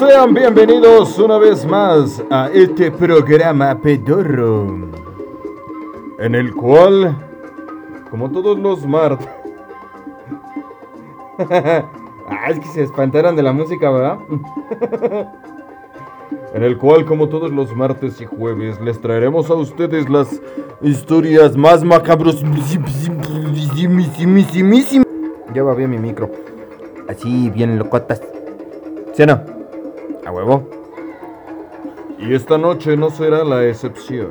Sean bienvenidos una vez más a este programa pedorro. En el cual, como todos los martes. ah, es que se espantaron de la música, ¿verdad? en el cual, como todos los martes y jueves, les traeremos a ustedes las historias más macabros. Lleva bien mi micro. Así, bien locotas. ¿Sí no? Y esta noche no será la excepción.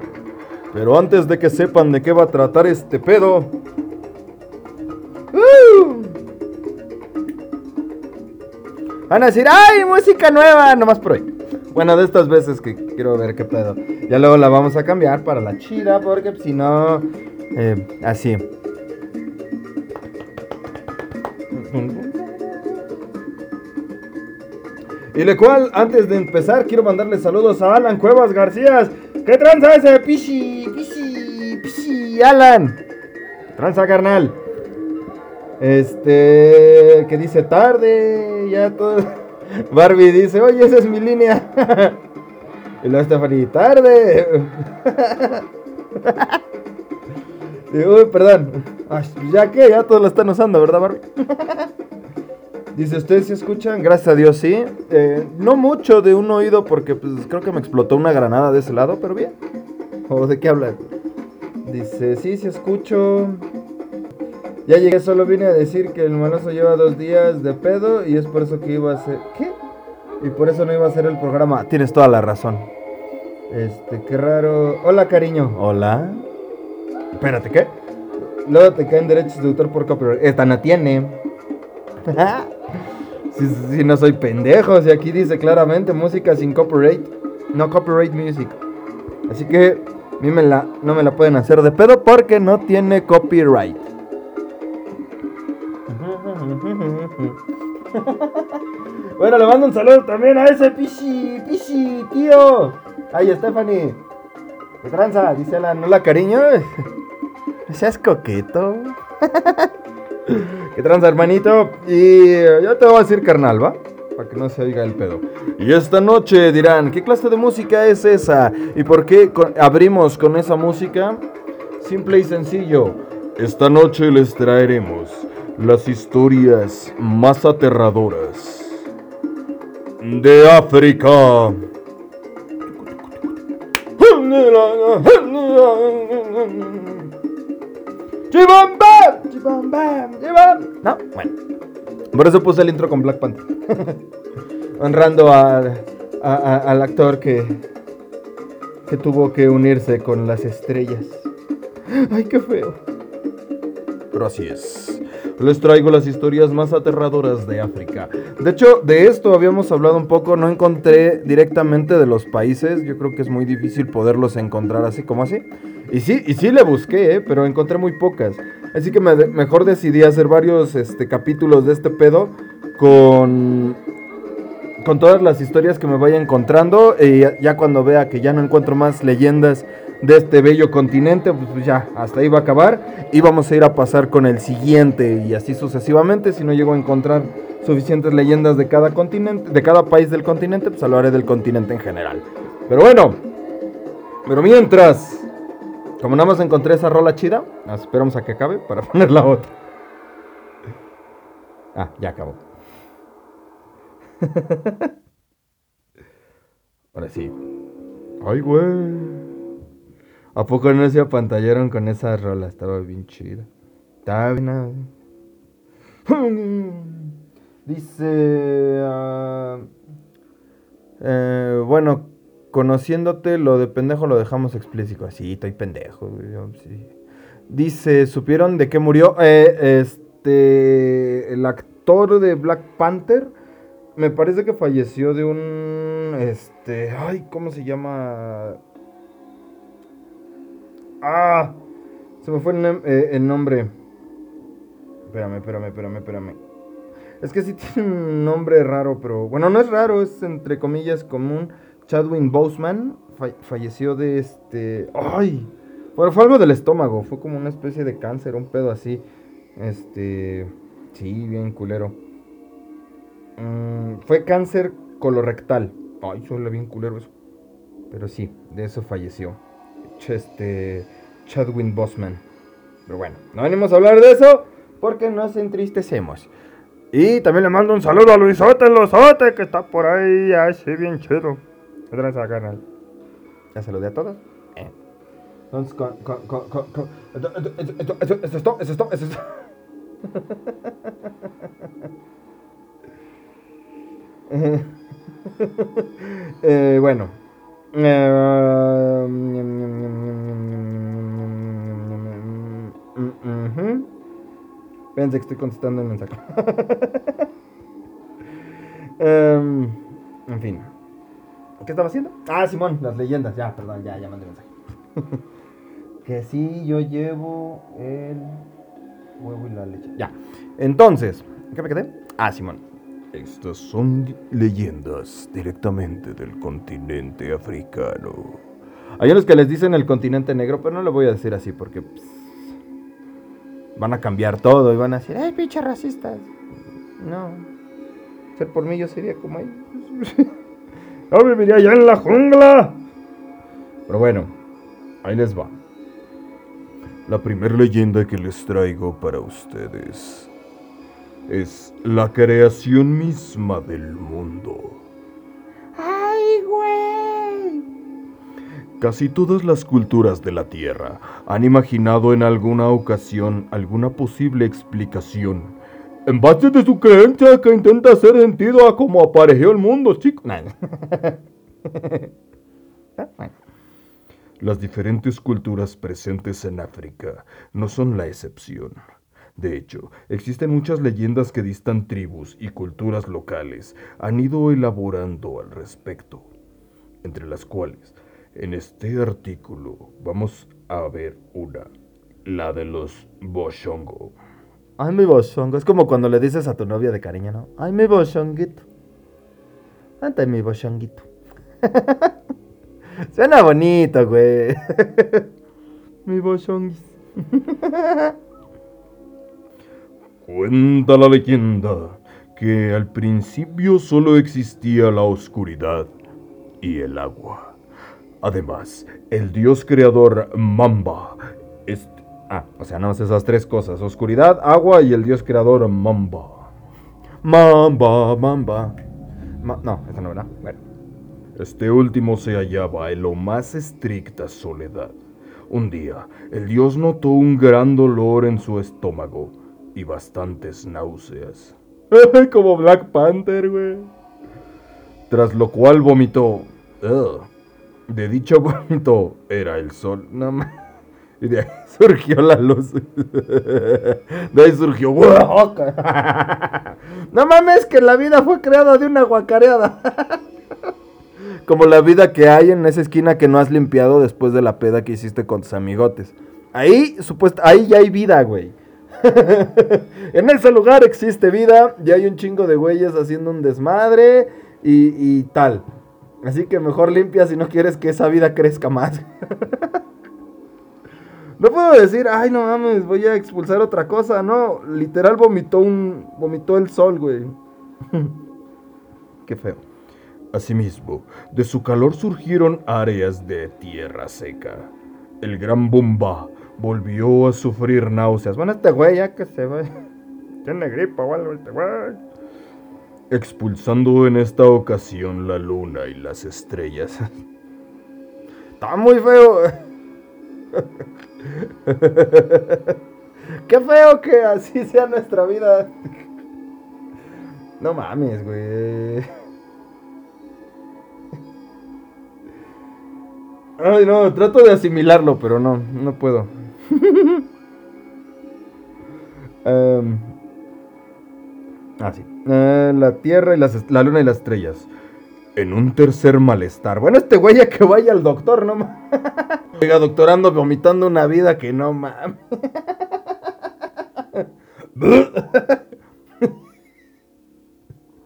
Pero antes de que sepan de qué va a tratar este pedo. ¡uh! Van a decir, ¡ay, música nueva! Nomás por hoy. Bueno, de estas veces que quiero ver qué pedo. Ya luego la vamos a cambiar para la chida, porque si no. Eh, así. Y le cual, antes de empezar, quiero mandarle saludos a Alan Cuevas García. ¿Qué tranza ese? Pichi, pichi, pichi, Alan. ¿Qué tranza, carnal? Este, que dice tarde, ya todo. Barbie dice, oye, esa es mi línea. y luego Stephanie, tarde. uy, perdón. Ya que, ya todos lo están usando, ¿verdad, Barbie? Dice, ¿ustedes se escuchan? Gracias a Dios, sí. Eh, no mucho de un oído porque pues, creo que me explotó una granada de ese lado, pero bien. ¿O de qué hablan? Dice, sí, sí escucho. Ya llegué, solo vine a decir que el maloso lleva dos días de pedo y es por eso que iba a hacer... ¿Qué? Y por eso no iba a hacer el programa. Tienes toda la razón. Este, qué raro. Hola, cariño. Hola. Espérate, ¿qué? Luego te caen derechos de autor por copyright. Esta no tiene. Si, no soy pendejo, si aquí dice claramente música sin copyright, no copyright music. Así que a mí me la, no me la pueden hacer de pedo porque no tiene copyright. Bueno, le mando un saludo también a ese pichi, pichi, tío. Ay, Stephanie. ¿Qué tranza? Dice la, no la cariño. Seas coqueto. ¿Qué tranza, hermanito? Y yo te voy a decir carnal, ¿va? Para que no se oiga el pedo. Y esta noche dirán, ¿qué clase de música es esa? ¿Y por qué abrimos con esa música? Simple y sencillo. Esta noche les traeremos las historias más aterradoras de África. ¡Chibam bam! ¡Chibam bam! No, bueno. Por eso puse el intro con Black Panther. Honrando al actor que, que tuvo que unirse con las estrellas. ¡Ay, qué feo! Pero así es. Les traigo las historias más aterradoras de África. De hecho, de esto habíamos hablado un poco. No encontré directamente de los países. Yo creo que es muy difícil poderlos encontrar así como así. Y sí, y sí le busqué, ¿eh? pero encontré muy pocas. Así que mejor decidí hacer varios este, capítulos de este pedo con, con todas las historias que me vaya encontrando. Y ya, cuando vea que ya no encuentro más leyendas de este bello continente, pues, pues, ya, hasta ahí va a acabar. Y vamos a ir a pasar con el siguiente y así sucesivamente. Si no llego a encontrar suficientes leyendas de cada continente, de cada país del continente, pues hablaré del continente en general. Pero bueno, pero mientras... Como nada más encontré esa rola chida, esperamos a que acabe para poner la otra. Ah, ya acabó. Ahora sí. Ay, güey. ¿A poco no se apantallaron con esa rola? Estaba bien chida. Estaba bien. Dice. Uh, eh, bueno, Conociéndote, lo de pendejo lo dejamos explícito. Así, estoy pendejo. Dice, ¿supieron de qué murió? Eh, este. El actor de Black Panther. Me parece que falleció de un. Este. Ay, ¿cómo se llama? Ah. Se me fue el, eh, nombre. Espérame, espérame, espérame, espérame. Es que sí tiene un nombre raro, pero. Bueno, no es raro, es entre comillas común. Chadwin Boseman falleció de este. ¡Ay! Bueno, fue algo del estómago. Fue como una especie de cáncer, un pedo así. Este. Sí, bien culero. Mm, fue cáncer colorectal. Ay, suena bien culero eso. Pero sí, de eso falleció. Este. Chadwin Bosman. Pero bueno, no venimos a hablar de eso porque nos entristecemos. Y también le mando un saludo a Luisote, Luisote, que está por ahí, así bien chido. Gracias, canal. Ya saludé a todos. Eh. Entonces, con, con, con, con, esto, esto, esto, esto, esto, esto, esto. eh, bueno. Pensé que estoy contestando el mensaje. um, en fin. ¿Qué estaba haciendo? Ah, Simón, las leyendas. Ya, perdón, ya, ya mandé mensaje. que sí, yo llevo el huevo y la leche. Ya. Entonces, ¿qué me quedé? Ah, Simón. Estas son leyendas directamente del continente africano. Hay unos que les dicen el continente negro, pero no lo voy a decir así porque pues, van a cambiar todo y van a decir, ¡ay, pinche racistas! No. Ser por mí yo sería como ahí. yo viviría allá en la jungla. Pero bueno, ahí les va. La primera leyenda que les traigo para ustedes es la creación misma del mundo. ¡Ay, güey! Casi todas las culturas de la Tierra han imaginado en alguna ocasión alguna posible explicación en base de su creencia que intenta hacer sentido a cómo apareció el mundo, chicos. Las diferentes culturas presentes en África no son la excepción. De hecho, existen muchas leyendas que distan tribus y culturas locales han ido elaborando al respecto, entre las cuales en este artículo vamos a ver una, la de los Boshongo. Ay, mi Boshongo, es como cuando le dices a tu novia de cariño, ¿no? Ay, mi Boshonguito. Ante mi Boshonguito. Suena bonito, güey. mi Boshonguis. Cuenta la leyenda que al principio solo existía la oscuridad y el agua. Además, el dios creador Mamba. Este, ah, o sea, no esas tres cosas: oscuridad, agua y el dios creador Mamba. Mamba, Mamba. no, esa no era. Bueno. Este último se hallaba en lo más estricta soledad. Un día, el dios notó un gran dolor en su estómago y bastantes náuseas. Como Black Panther, güey. Tras lo cual vomitó. De dicho vómito era el sol. No Y de ahí surgió la luz. De ahí surgió. No mames, que la vida fue creada de una guacareada. Como la vida que hay en esa esquina que no has limpiado después de la peda que hiciste con tus amigotes. Ahí, supuesto, ahí ya hay vida, güey. en ese lugar existe vida y hay un chingo de güeyes haciendo un desmadre y, tal. Así que mejor limpia si no quieres que esa vida crezca más. No puedo decir, ay no mames, voy a expulsar otra cosa. No, literal vomitó un. vomitó el sol, güey. Qué feo. Asimismo, de su calor surgieron áreas de tierra seca. El gran bomba volvió a sufrir náuseas. Bueno, este güey ya que se va. Tiene gripa o este güey. Expulsando en esta ocasión la luna y las estrellas. Está muy feo. Qué feo que así sea nuestra vida. No mames, güey. Ay, no, trato de asimilarlo, pero no, no puedo. um, ah, sí. Uh, la Tierra y la Luna y las estrellas. En un tercer malestar. Bueno, este güey ya que vaya al doctor, no mames. Oiga, doctorando vomitando una vida que no mames.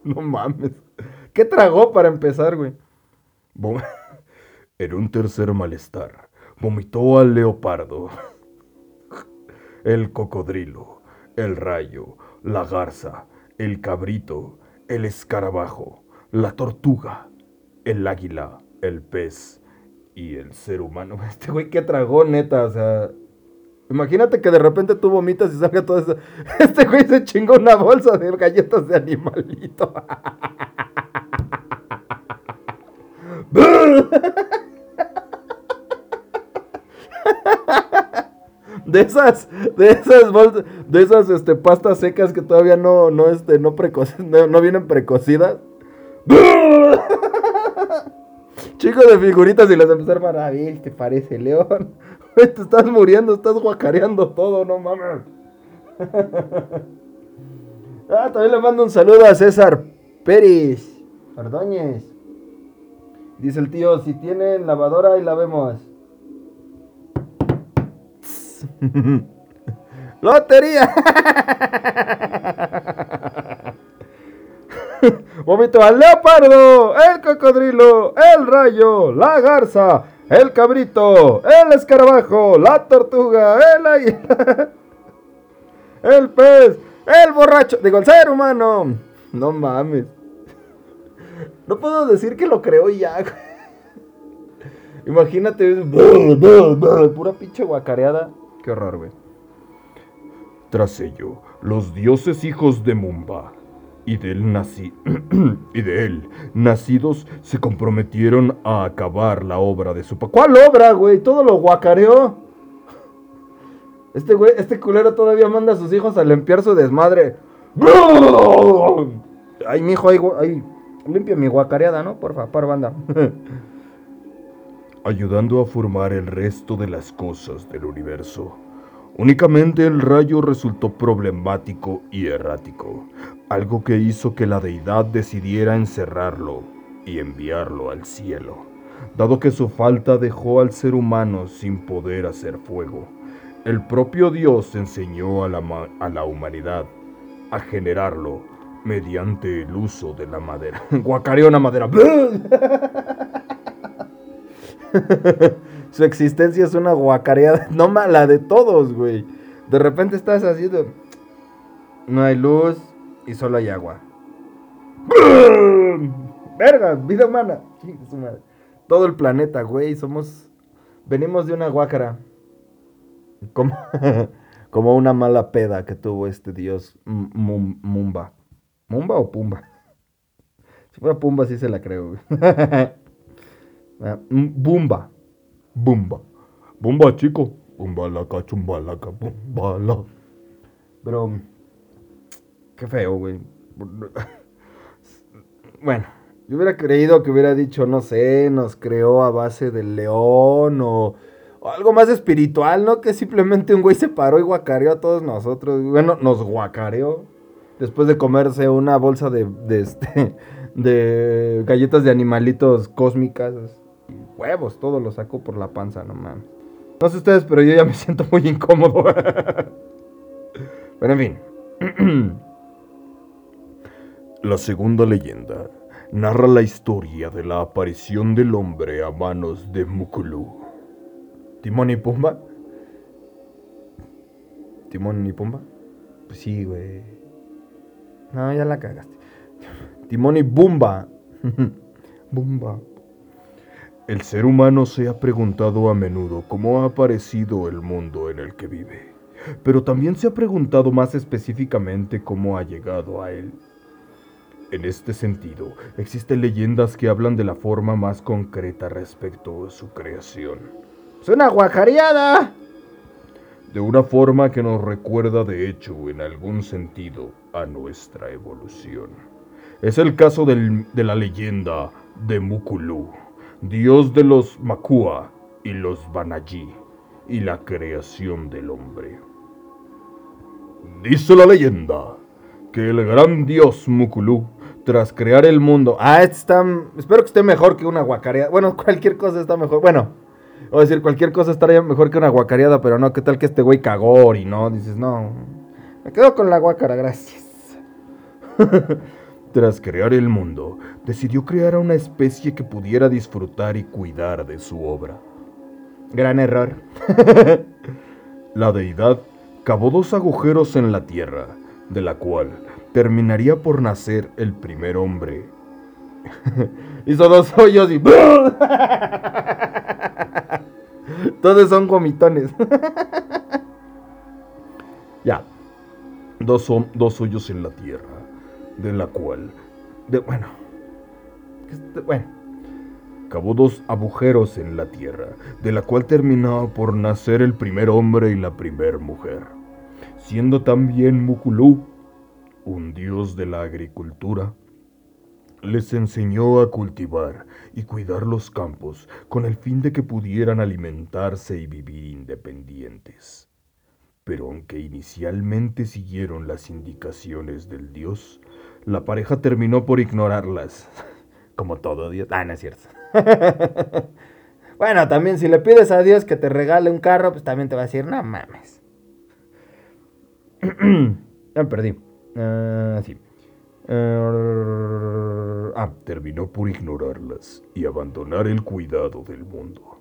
no mames. ¿Qué tragó para empezar, güey? En un tercer malestar, vomitó al leopardo el cocodrilo, el rayo, la garza, el cabrito, el escarabajo, la tortuga, el águila, el pez y el ser humano. Este güey que tragó, neta, o sea... Imagínate que de repente tú vomitas y salga todo eso. Este güey se chingó una bolsa de galletas de animalito. De esas, de esas bolsas, de esas este, pastas secas que todavía no, no, este, no, no, vienen precocidas. Chico de figuritas y les empezaron a ver, te parece león. te estás muriendo, estás guacareando todo, no mames. ah, también le mando un saludo a César Pérez Ordóñez. Dice el tío, si tienen lavadora y la vemos. ¡Lotería! Vomito al leopardo, el cocodrilo, el rayo, la garza, el cabrito, el escarabajo, la tortuga, el águila, el pez, el borracho, digo, el ser humano. No mames. No puedo decir que lo creo ya. Imagínate, pura pinche guacareada. Qué horror, güey. Tras ello, los dioses hijos de Mumba y de él nací y de él nacidos se comprometieron a acabar la obra de su pa ¿Cuál obra, güey? Todo lo guacareó. Este güey, este culero todavía manda a sus hijos a limpiar su desmadre. Ay, mijo, ay, ay, limpia mi guacareada, ¿no? Por favor, banda. ayudando a formar el resto de las cosas del universo. Únicamente el rayo resultó problemático y errático, algo que hizo que la deidad decidiera encerrarlo y enviarlo al cielo, dado que su falta dejó al ser humano sin poder hacer fuego. El propio Dios enseñó a la, a la humanidad a generarlo mediante el uso de la madera. Guacareona madera. Su existencia es una guacareada, no mala de todos, güey. De repente estás haciendo. No hay luz y solo hay agua. Verga, vida humana. Todo el planeta, güey. Somos. Venimos de una guacara. Como, como una mala peda que tuvo este dios Mumba. ¿Mumba o Pumba? Si fuera Pumba, sí se la creo. Ah, bumba. Bumba. Bumba, chico. Bumba la cachumbalaca, bumba la. Pero. Qué feo, güey. Bueno, yo hubiera creído que hubiera dicho, no sé, nos creó a base del león o, algo más espiritual, ¿no? Que simplemente un güey se paró y guacareó a todos nosotros. Bueno, nos guacareó después de comerse una bolsa de, de, este, de galletas de animalitos cósmicas huevos, todo lo saco por la panza, no mames. No sé ustedes, pero yo ya me siento muy incómodo. pero en fin. La segunda leyenda narra la historia de la aparición del hombre a manos de Mukulu. ¿Timón y Pumba? ¿Timón y Pumba? Pues sí, güey. No, ya la cagaste. Timón y Bumba. Bumba. El ser humano se ha preguntado a menudo cómo ha aparecido el mundo en el que vive, pero también se ha preguntado más específicamente cómo ha llegado a él. En este sentido, existen leyendas que hablan de la forma más concreta respecto a su creación. ¡Es una guajareada! De una forma que nos recuerda de hecho en algún sentido a nuestra evolución. Es el caso de la leyenda de Mukulu dios de los Makua y los Banaji, y la creación del hombre. Dice la leyenda que el gran dios Mukulu, tras crear el mundo. Ah, está. Espero que esté mejor que una guacareada. Bueno, cualquier cosa está mejor. Bueno, a decir, cualquier cosa estaría mejor que una guacareada, pero no, ¿qué tal que este güey cagó y no? Dices, no. Me quedo con la guacara, gracias. Tras crear el mundo, decidió crear a una especie que pudiera disfrutar y cuidar de su obra. Gran error. la deidad cavó dos agujeros en la tierra, de la cual terminaría por nacer el primer hombre, Hizo dos hoyos y. Todos son gomitones. ya. Dos, dos hoyos en la tierra. De la cual. De, bueno. Bueno. Cavó dos agujeros en la tierra, de la cual terminaba por nacer el primer hombre y la primer mujer, siendo también Mukulú, un dios de la agricultura, les enseñó a cultivar y cuidar los campos con el fin de que pudieran alimentarse y vivir independientes. Pero aunque inicialmente siguieron las indicaciones del dios, la pareja terminó por ignorarlas. Como todo Dios. Ah, no es cierto. bueno, también si le pides a Dios que te regale un carro, pues también te va a decir, no mames. ya perdí. Ah, sí. ah, ah terminó por ignorarlas y abandonar el cuidado del mundo.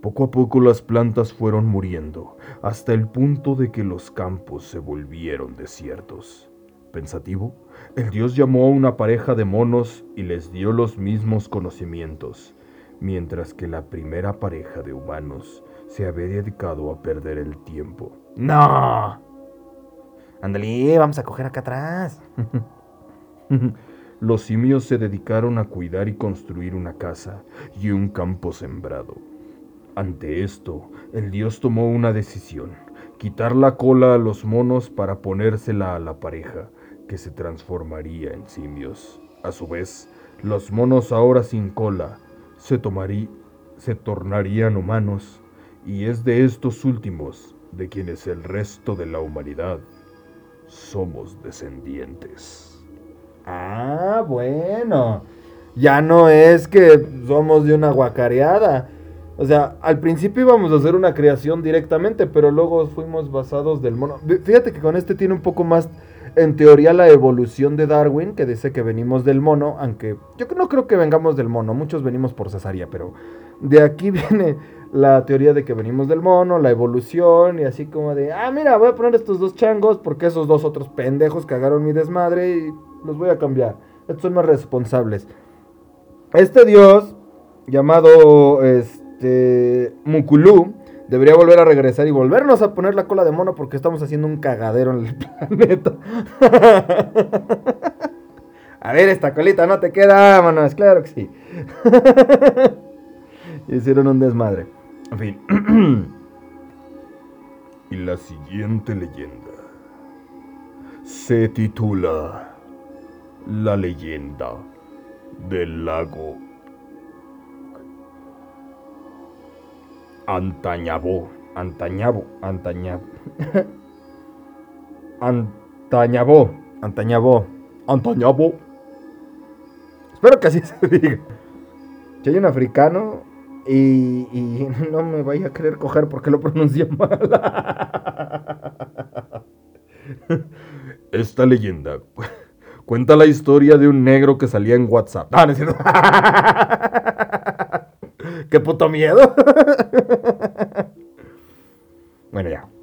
Poco a poco las plantas fueron muriendo, hasta el punto de que los campos se volvieron desiertos. Pensativo, el dios llamó a una pareja de monos y les dio los mismos conocimientos, mientras que la primera pareja de humanos se había dedicado a perder el tiempo. ¡No! Ándale, vamos a coger acá atrás. Los simios se dedicaron a cuidar y construir una casa y un campo sembrado. Ante esto, el dios tomó una decisión, quitar la cola a los monos para ponérsela a la pareja, que se transformaría en simios. A su vez, los monos ahora sin cola se, se tornarían humanos, y es de estos últimos de quienes el resto de la humanidad somos descendientes. Ah, bueno. Ya no es que somos de una guacareada. O sea, al principio íbamos a hacer una creación directamente, pero luego fuimos basados del mono. Fíjate que con este tiene un poco más, en teoría, la evolución de Darwin, que dice que venimos del mono, aunque yo no creo que vengamos del mono, muchos venimos por cesárea, pero de aquí viene la teoría de que venimos del mono, la evolución y así como de, ah, mira, voy a poner estos dos changos porque esos dos otros pendejos cagaron mi desmadre y los voy a cambiar. Estos son más responsables. Este dios, llamado este, Mukulu, debería volver a regresar y volvernos a poner la cola de mono porque estamos haciendo un cagadero en el planeta. a ver, esta colita no te queda, manos, claro que sí. Hicieron un desmadre. En fin. y la siguiente leyenda se titula La leyenda del lago Antañabo. Antañabo. Antañabo. Antañabo. Antañabo. Antañabo. Espero que así se diga. Hay un africano y, no me vaya a querer coger porque lo pronuncié mal. Esta leyenda cuenta la historia de un negro que salía en WhatsApp. Ah, no es cierto. ¡Qué puto miedo! bueno, ya.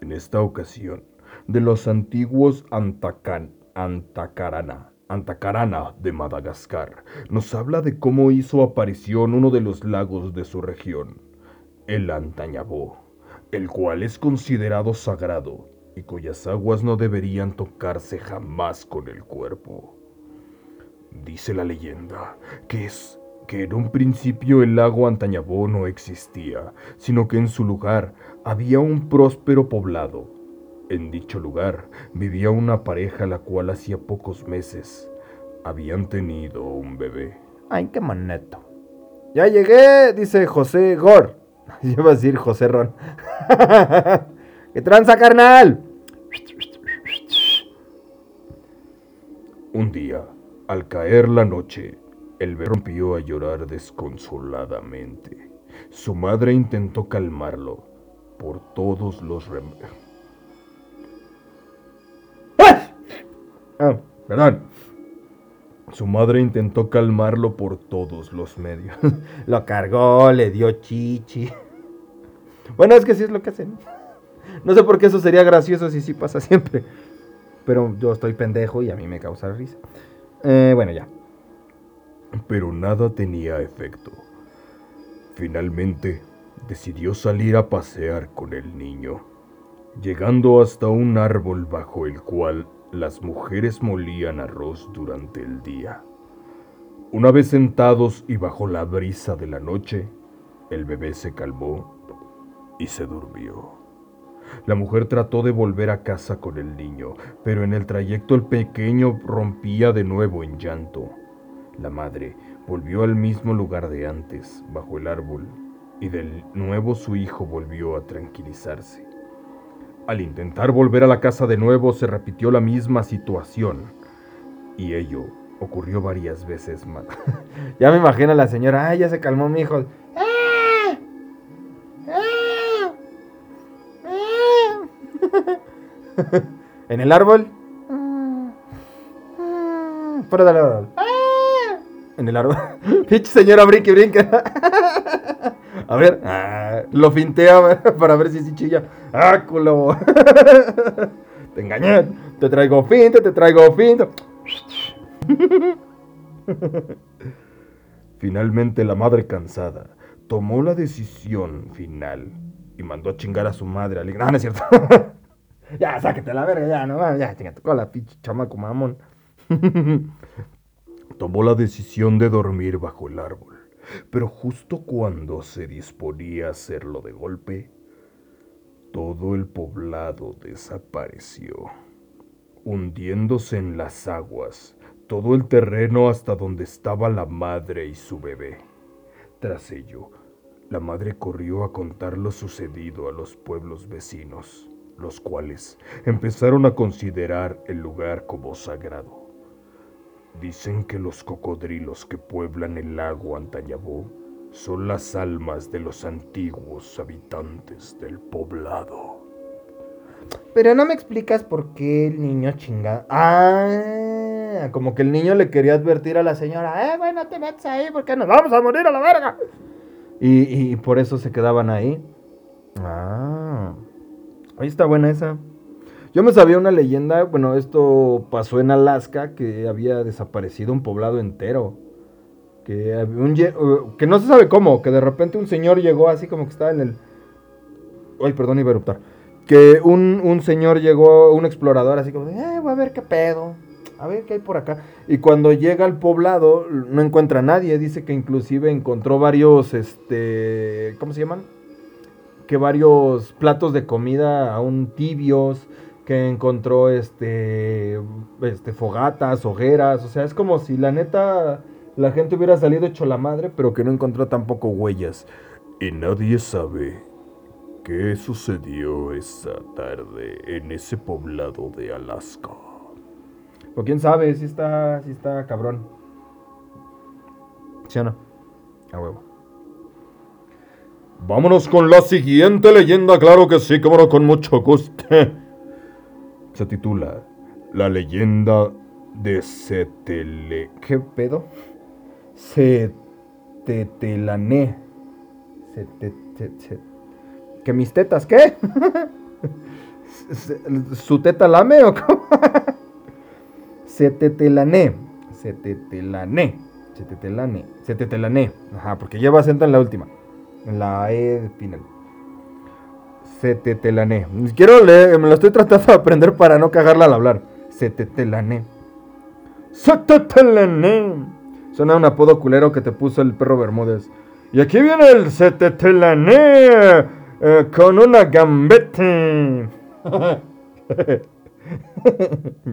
en esta ocasión, de los antiguos Antacan, Antacarana Antacarana de Madagascar nos habla de cómo hizo aparición uno de los lagos de su región, el Antañabó, el cual es considerado sagrado y cuyas aguas no deberían tocarse jamás con el cuerpo. Dice la leyenda que es que en un principio el lago Antañabó no existía, sino que en su lugar había un próspero poblado en dicho lugar vivía una pareja la cual hacía pocos meses habían tenido un bebé. Ay, qué maneto. Ya llegué, dice José Gor. Lleva a decir José Ron. ¡Qué tranza, carnal! Un día, al caer la noche, el bebé rompió a llorar desconsoladamente. Su madre intentó calmarlo por todos los remedios Ah, perdón. Su madre intentó calmarlo por todos los medios. lo cargó, le dio chichi. Bueno, es que sí es lo que hacen. No sé por qué eso sería gracioso si sí pasa siempre. Pero yo estoy pendejo y a mí me causa risa. Eh, bueno, ya. Pero nada tenía efecto. Finalmente, decidió salir a pasear con el niño, llegando hasta un árbol bajo el cual las mujeres molían arroz durante el día. Una vez sentados y bajo la brisa de la noche, el bebé se calmó y se durmió. La mujer trató de volver a casa con el niño, pero en el trayecto el pequeño rompía de nuevo en llanto. La madre volvió al mismo lugar de antes, bajo el árbol, y de nuevo su hijo volvió a tranquilizarse. Al intentar volver a la casa de nuevo se repitió la misma situación, y ello ocurrió varias veces más. ya me imagino a la señora, ay, ya se calmó mi hijo. en el árbol. Fuera del árbol. En el árbol. Pinche señora brinque, brinca. A ver, ah, lo fintea para ver si sí chilla. ¡Ah, culo! Te engañé. Te traigo finta, te traigo finta. Finalmente la madre cansada tomó la decisión final y mandó a chingar a su madre al No, no es cierto. ya, sáquete la verga, ya, no, ya, chingate con la pinche chamaco mamón. Tomó la decisión de dormir bajo el árbol, pero justo cuando se disponía a hacerlo de golpe, todo el poblado desapareció, hundiéndose en las aguas todo el terreno hasta donde estaba la madre y su bebé. Tras ello, la madre corrió a contar lo sucedido a los pueblos vecinos, los cuales empezaron a considerar el lugar como sagrado. Dicen que los cocodrilos que pueblan el lago Antañabó son las almas de los antiguos habitantes del poblado. Pero no me explicas por qué el niño chinga. Ah, como que el niño le quería advertir a la señora, eh, güey, no te metas ahí porque nos vamos a morir a la verga. Y, y por eso se quedaban ahí. Ah, ahí está buena esa. Yo me sabía una leyenda, bueno, esto pasó en Alaska, que había desaparecido un poblado entero. Que, un, no se sabe cómo, que de repente un señor llegó así como que estaba en el... Ay, perdón, iba a eruptar que un, señor llegó, un explorador, así como, eh, voy a ver qué pedo, a ver qué hay por acá. Y cuando llega al poblado, no encuentra a nadie, dice que inclusive encontró varios, este, ¿cómo se llaman? Que varios platos de comida aún tibios, que encontró, este, este, fogatas, hogueras, o sea, es como si la neta la gente hubiera salido hecho la madre, pero que no encontró tampoco huellas. Y nadie sabe ¿Qué sucedió esa tarde en ese poblado de Alaska? O quién sabe, si está, si está cabrón. ¿Sí o no? A huevo. Vámonos con la siguiente leyenda, claro que sí, como con mucho gusto. Se titula La leyenda de Setele. ¿Qué pedo? Setetelané. ¿Que mis tetas qué? ¿Su teta lame o cómo? Setetelané. Setetelané. Setetelané. Setetelané. Ajá, porque lleva acento en la última. En la E final. Setetelané. Quiero leer, me lo estoy tratando de aprender para no cagarla al hablar. Setetelané. Setetelané. Suena un apodo culero que te puso el perro Bermúdez. Y aquí viene el Setetelané. Eh, con una gambeta.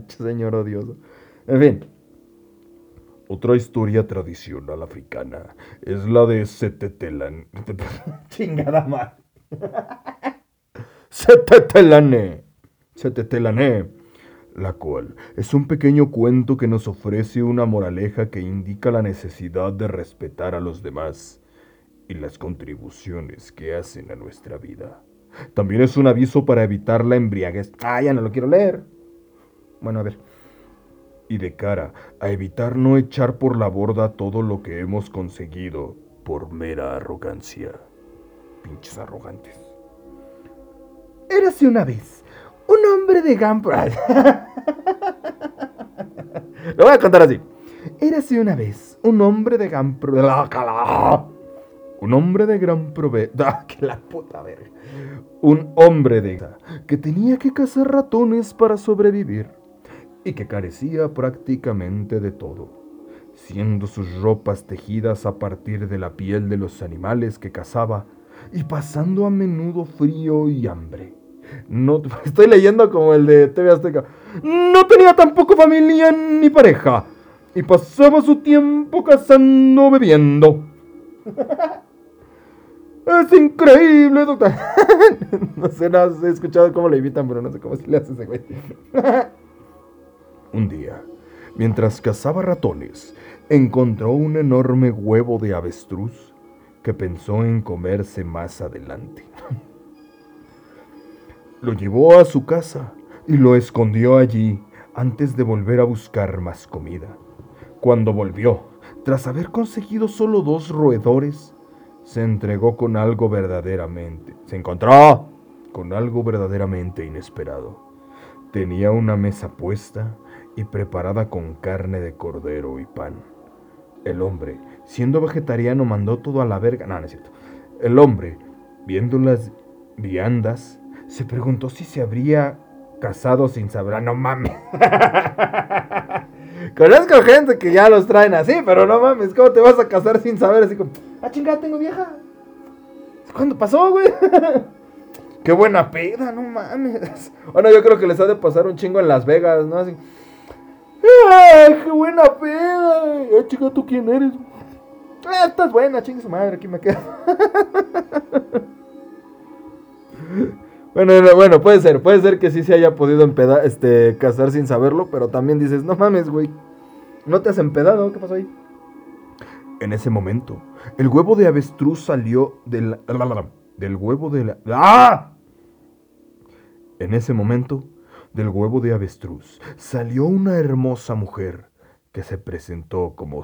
Señor odioso. En fin. Otra historia tradicional africana es la de Setetelan. Chingada más. Setetelane. Setetelane. La cual es un pequeño cuento que nos ofrece una moraleja que indica la necesidad de respetar a los demás y las contribuciones que hacen a nuestra vida. También es un aviso para evitar la embriaguez. Ah, ya no lo quiero leer. Bueno, a ver. Y de cara a evitar no echar por la borda todo lo que hemos conseguido por mera arrogancia. Pinches arrogantes. Érase una vez un hombre de campo. lo voy a contar así. Érase una vez un hombre de gran provecho. Un hombre de gran provecho. Ah, que la puta verga. Un hombre de que tenía que cazar ratones para sobrevivir y que carecía prácticamente de todo, siendo sus ropas tejidas a partir de la piel de los animales que cazaba y pasando a menudo frío y hambre. No, estoy leyendo como el de TV Azteca. No tenía tampoco familia ni pareja y pasaba su tiempo cazando bebiendo. Es increíble, doctor. no sé, no he escuchado cómo le invitan, pero no sé cómo se le hace ese güey. un día, mientras cazaba ratones, encontró un enorme huevo de avestruz que pensó en comerse más adelante. Lo llevó a su casa y lo escondió allí antes de volver a buscar más comida. Cuando volvió, tras haber conseguido solo dos roedores, se entregó con algo verdaderamente. Se encontró con algo verdaderamente inesperado. Tenía una mesa puesta y preparada con carne de cordero y pan. El hombre, siendo vegetariano, mandó todo a la verga. No, no es cierto. El hombre, viendo las viandas, se preguntó si se habría casado sin saber. Ah, no mames. Conozco gente que ya los traen así, pero no mames, ¿cómo te vas a casar sin saber? Así como, ah, chingada, tengo vieja. ¿Cuándo pasó, güey? Qué buena peda, no mames. Bueno, yo creo que les ha de pasar un chingo en Las Vegas, ¿no? Así. ¡Ay, qué buena peda! Ay, chica, ¿tú quién eres? Ah, estás buena, chinga su madre, aquí me quedo. Bueno, bueno, puede ser, puede ser que sí se haya podido empedar, este, casar sin saberlo, pero también dices, no mames, güey, ¿no te has empedado? ¿Qué pasó ahí? En ese momento, el huevo de avestruz salió del, del huevo de la... ¡Ah! En ese momento, del huevo de avestruz, salió una hermosa mujer que se presentó como.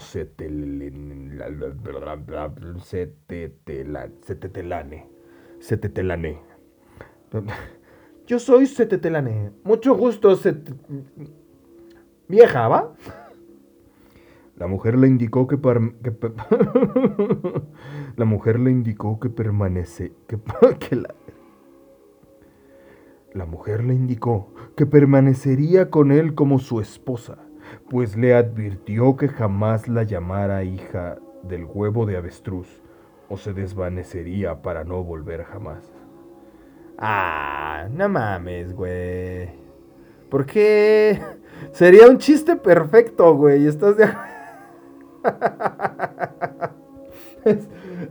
Yo soy Setetelane. Mucho gusto, Set... Vieja, ¿va? La mujer le indicó que, la mujer le indicó que permanece que, la... la mujer le indicó que permanecería con él como su esposa, pues le advirtió que jamás la llamara hija del huevo de avestruz o se desvanecería para no volver jamás. Ah, no mames, güey. ¿Por qué? Sería un chiste perfecto, güey. ¿Estás de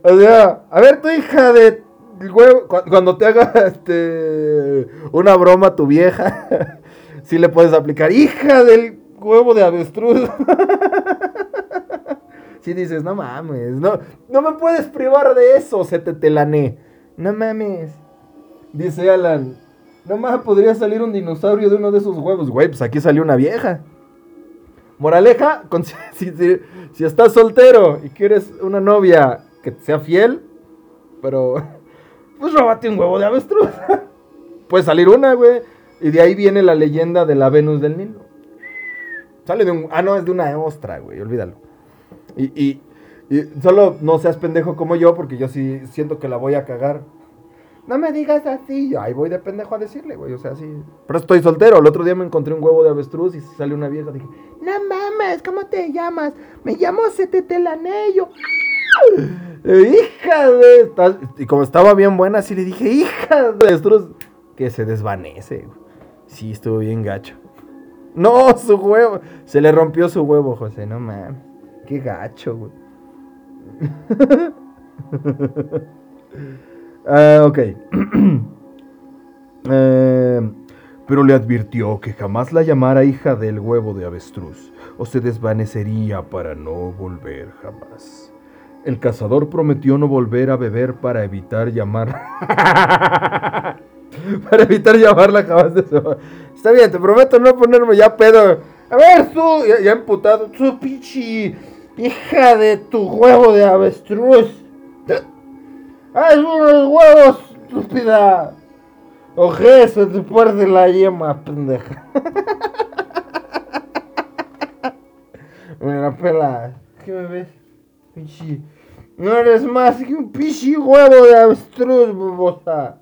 O sea, a ver, tu hija de cuando te haga este una broma tu vieja, sí le puedes aplicar, hija del huevo de avestruz. Si dices, no mames, no, no me puedes privar de eso, se te telané. No mames. Dice Alan, nomás podría salir un dinosaurio de uno de esos huevos. Güey, pues aquí salió una vieja. Moraleja, si, estás soltero y quieres una novia que sea fiel, pero pues róbate un huevo de avestruz. Puede salir una, güey. Y de ahí viene la leyenda de la Venus del Nilo. Sale de un... Ah, no, es de una ostra, güey, olvídalo. Y, y, y solo no seas pendejo como yo, porque yo sí siento que la voy a cagar no me digas así. Yo ahí voy de pendejo a decirle, güey. O sea, sí. Pero estoy soltero. El otro día me encontré un huevo de avestruz y salió una vieja. Dije, no mames, ¿cómo te llamas? Me llamo Setetelanello. hija de. Y como estaba bien buena, así le dije, hija de avestruz. Que se desvanece. Sí, estuvo bien gacho. No, su huevo. Se le rompió su huevo, José. No mames. Qué gacho, güey. Ah, ok. Eh, pero le advirtió que jamás la llamara hija del huevo de avestruz, o se desvanecería para no volver jamás. El cazador prometió no volver a beber para evitar llamar. para evitar llamarla jamás de su... Está bien, te prometo no ponerme ya pedo. A ver, tú, ya, emputado, tú, pichi, hija de tu huevo de avestruz. ¡Ay, unos huevos, estúpida! Oje, se te pierde la yema, pendeja. Me la pela. ¿Qué me ves? Pichi. No eres más que un pichi huevo de avestruz, babosa.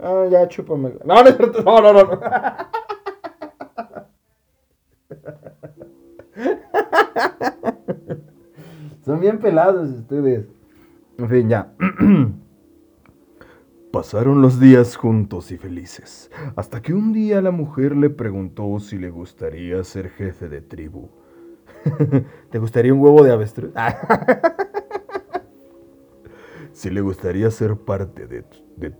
Ah, ya, chúpame. No, no. No, no, no. Son bien pelados ustedes. En fin, ya. Pasaron los días juntos y felices, hasta que un día la mujer le preguntó si le gustaría ser jefe de tribu. ¿Te gustaría un huevo de avestruz? si le gustaría ser parte de... de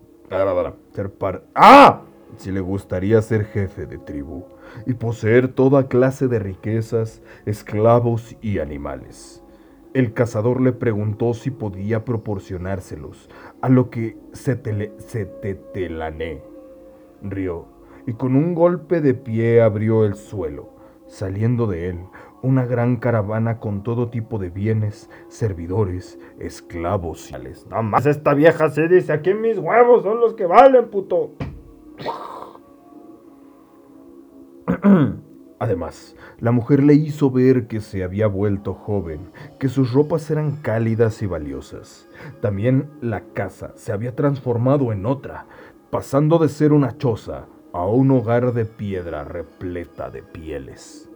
ser par, ¡Ah! Si le gustaría ser jefe de tribu y poseer toda clase de riquezas, esclavos y animales. El cazador le preguntó si podía proporcionárselos, a lo que se, tele, se tetelané. Rió y con un golpe de pie abrió el suelo, saliendo de él una gran caravana con todo tipo de bienes, servidores, esclavos y... No más esta vieja se dice, aquí mis huevos son los que valen, puto. Además, la mujer le hizo ver que se había vuelto joven, que sus ropas eran cálidas y valiosas. También la casa se había transformado en otra, pasando de ser una choza a un hogar de piedra repleta de pieles.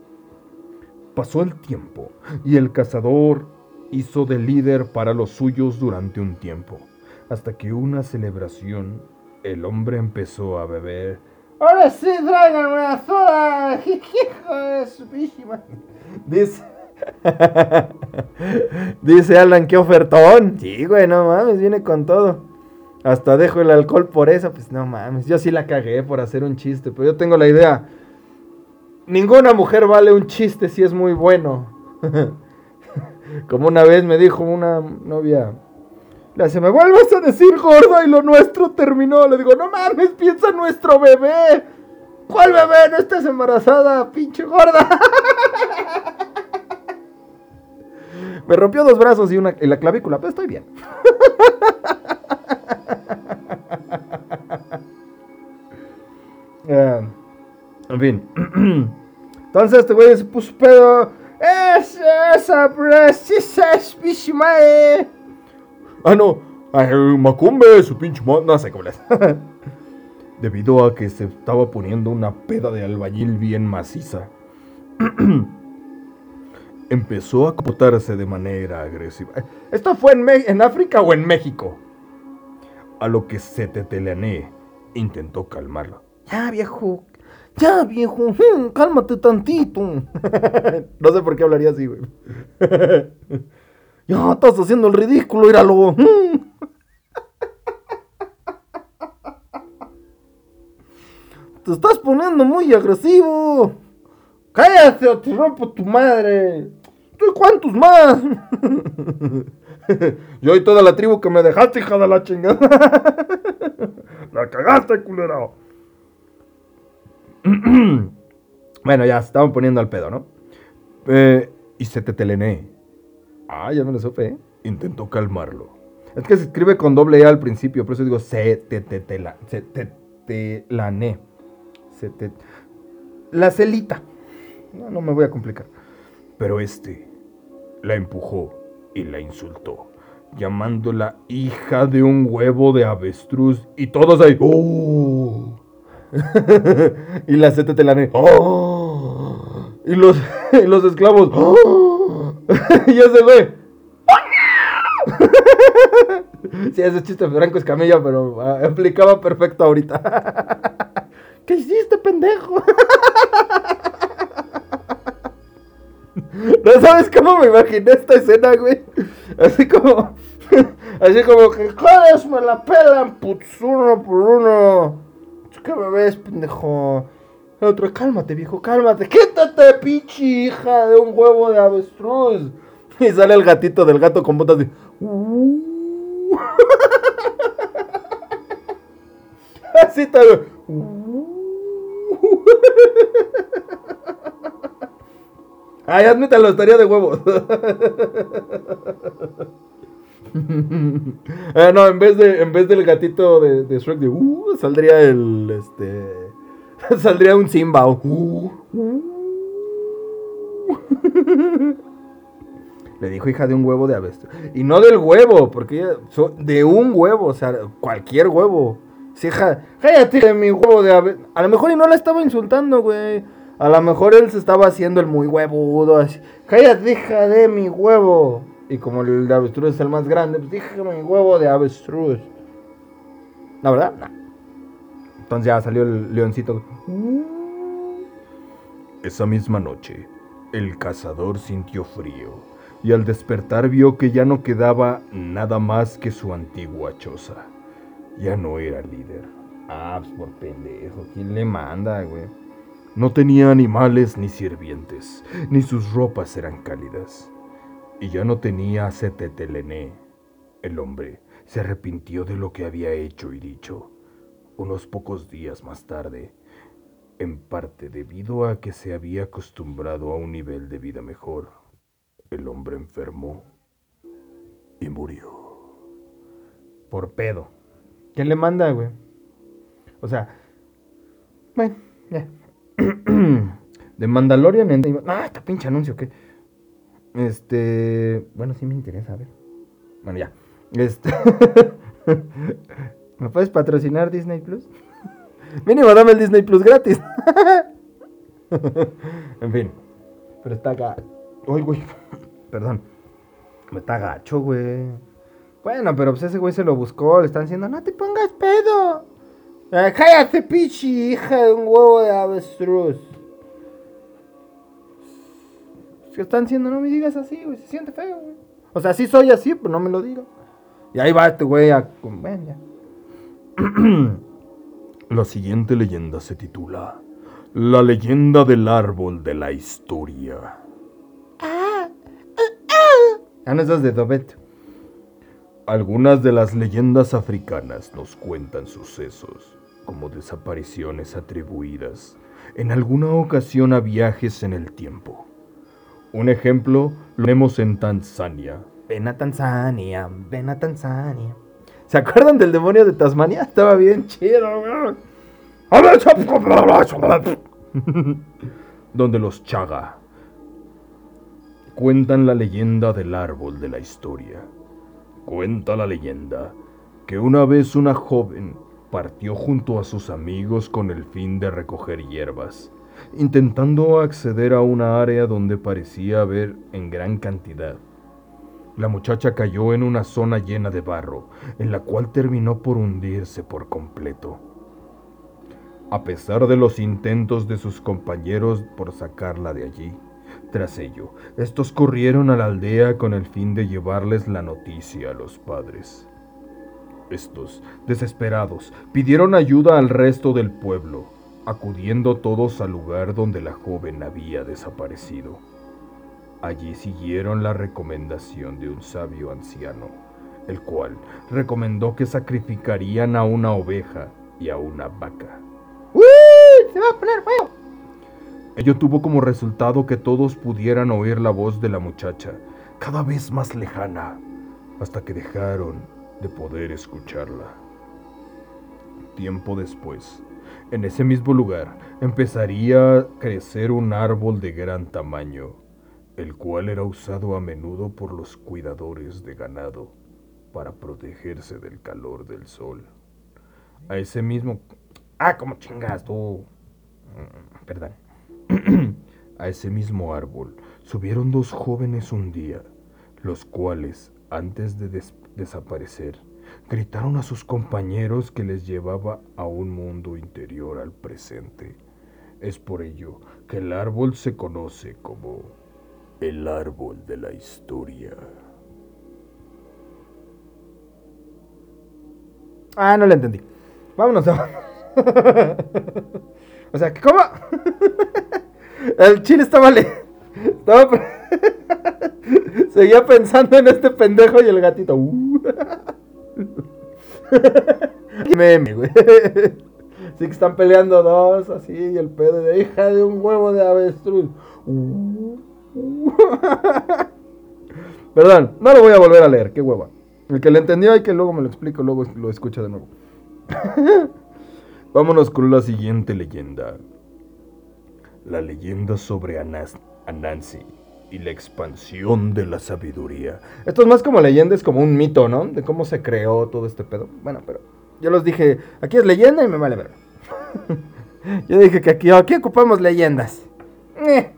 Pasó el tiempo y el cazador hizo de líder para los suyos durante un tiempo, hasta que una celebración el hombre empezó a beber Ahora sí, tráiganme una soda. Hijo de su. Dice. Dice Alan, qué ofertón. Sí, güey, no mames, viene con todo. Hasta dejo el alcohol por eso, pues no mames. Yo sí la cagué por hacer un chiste, pero yo tengo la idea. Ninguna mujer vale un chiste si es muy bueno. Como una vez me dijo una novia se me vuelves a decir gorda y lo nuestro terminó. Le digo, no mames, piensa nuestro bebé. ¿Cuál bebé? No estás embarazada, pinche gorda. me rompió dos brazos y una en la clavícula, pero estoy bien. Eh, en fin. Entonces este güey se puso pedo. Es esa es Ah, no. Macumbe, su pinche No sé cómo les. Debido a que se estaba poniendo una peda de albañil bien maciza. Empezó a comportarse de manera agresiva. ¿Esto fue en, en, África o en México? A lo que se teteleané intentó calmarlo. Ya, viejo. Ya, viejo. Hmm, cálmate tantito. no sé por qué hablaría así, güey. Ya, estás haciendo el ridículo, íralo. Te estás poniendo muy agresivo. Cállate o te rompo tu madre. ¿Tú y cuántos más? Yo y toda la tribu que me dejaste, hija de la chingada. la cagaste, culero. bueno, ya, se estaban poniendo al pedo, ¿no? Eh, y se te telené. Ah, ya me lo supe. ¿eh? Intentó calmarlo. Es que se escribe con doble E al principio, por eso digo se te te te la se te te la ne. Se te la celita. No, no me voy a complicar. Pero este la empujó y la insultó, llamándola hija de un huevo de avestruz y todos ahí. ¡Oh! y la se te la ne. ¡Oh! Y los, y los esclavos. ¡Oh! Y ese güey. sí, ese chiste de Franco Escamilla, pero ah, aplicaba perfecto ahorita. ¿Qué hiciste, pendejo? ¿No sabes cómo me imaginé esta escena, güey? Así como. Así como que. ¡Joder, me la pelan, putz, uno por uno! ¿Qué me ves, pendejo? El otro, cálmate, viejo, cálmate. Quítate, pinche hija de un huevo de avestruz. Y sale el gatito del gato con botas de. Así tal. Ay, admítalo, estaría de huevos. ah, no, en vez de en vez del gatito de, de Shrek de uh, saldría el este Saldría un Simba. Le dijo hija de un huevo de avestruz. Y no del huevo, porque de un huevo, o sea, cualquier huevo. Sí, hija, cállate de mi huevo de avestruz. A lo mejor y no la estaba insultando, güey. A lo mejor él se estaba haciendo el muy huevudo, así. Cállate, hija de mi huevo. Y como el de avestruz es el más grande, pues dije mi huevo de avestruz. ¿La verdad? No. Entonces ya salió el leoncito. Esa misma noche, el cazador sintió frío y al despertar vio que ya no quedaba nada más que su antigua choza. Ya no era líder. Ah, pues por pendejo. ¿Quién le manda, güey? No tenía animales ni sirvientes, ni sus ropas eran cálidas. Y ya no tenía a Cetetelené. El hombre se arrepintió de lo que había hecho y dicho. Unos pocos días más tarde, en parte debido a que se había acostumbrado a un nivel de vida mejor, el hombre enfermó y murió. Por pedo. ¿Quién le manda, güey? O sea, bueno, ya. De Mandalorian en... Ah, este pinche anuncio, ¿qué? Este... Bueno, sí me interesa, a ver. Bueno, ya. Este... ¿Me puedes patrocinar Disney Plus? Mínimo, dame el Disney Plus gratis. en fin. Pero está gacho. Uy, güey. Perdón. Me está gacho, güey. Bueno, pero pues ese güey se lo buscó. Le están diciendo, no te pongas pedo. Eh, cállate, pichi, hija de un huevo de avestruz. Si están diciendo, no me digas así, güey. Se siente feo, güey. O sea, sí soy así, pero no me lo digo. Y ahí va este güey a... Bueno, ya. La siguiente leyenda se titula La leyenda del árbol de la historia. Ah, no, esas de Dobet. Algunas de las leyendas africanas nos cuentan sucesos, como desapariciones atribuidas en alguna ocasión a viajes en el tiempo. Un ejemplo lo vemos en Tanzania. Ven a Tanzania, ven a Tanzania. ¿Se acuerdan del demonio de Tasmania? Estaba bien chido, donde los Chaga cuentan la leyenda del árbol de la historia. Cuenta la leyenda que una vez una joven partió junto a sus amigos con el fin de recoger hierbas, intentando acceder a una área donde parecía haber en gran cantidad. La muchacha cayó en una zona llena de barro, en la cual terminó por hundirse por completo. A pesar de los intentos de sus compañeros por sacarla de allí, tras ello, estos corrieron a la aldea con el fin de llevarles la noticia a los padres. Estos, desesperados, pidieron ayuda al resto del pueblo, acudiendo todos al lugar donde la joven había desaparecido. Allí siguieron la recomendación de un sabio anciano, el cual recomendó que sacrificarían a una oveja y a una vaca. ¡Uy! Se va a poner feo. Ello tuvo como resultado que todos pudieran oír la voz de la muchacha, cada vez más lejana, hasta que dejaron de poder escucharla. Tiempo después, en ese mismo lugar, empezaría a crecer un árbol de gran tamaño, el cual era usado a menudo por los cuidadores de ganado para protegerse del calor del sol. A ese mismo... Ah, como chingas tú. Mm, Perdón. A ese mismo árbol subieron dos jóvenes un día, los cuales, antes de des- desaparecer, gritaron a sus compañeros que les llevaba a un mundo interior al presente. Es por ello que el árbol se conoce como el árbol de la historia. Ah, no le entendí. Vámonos o sea, ¿cómo? El chile estaba... Le... Estaba... Seguía pensando en este pendejo y el gatito. Uh. Meme, güey. Sí que están peleando dos, así, y el pedo de hija de un huevo de avestruz. Uh. Perdón, no lo voy a volver a leer, qué hueva. El que le entendió hay que luego me lo explico, luego lo escucha de nuevo. Vámonos con la siguiente leyenda. la leyenda sobre Anas- Anansi y la expansión de la sabiduría. Esto es más como leyenda, es como un mito, ¿no? De cómo se creó todo este pedo. Bueno, pero yo los dije, aquí es leyenda y me vale ver. yo dije que aquí, aquí ocupamos leyendas. Eh.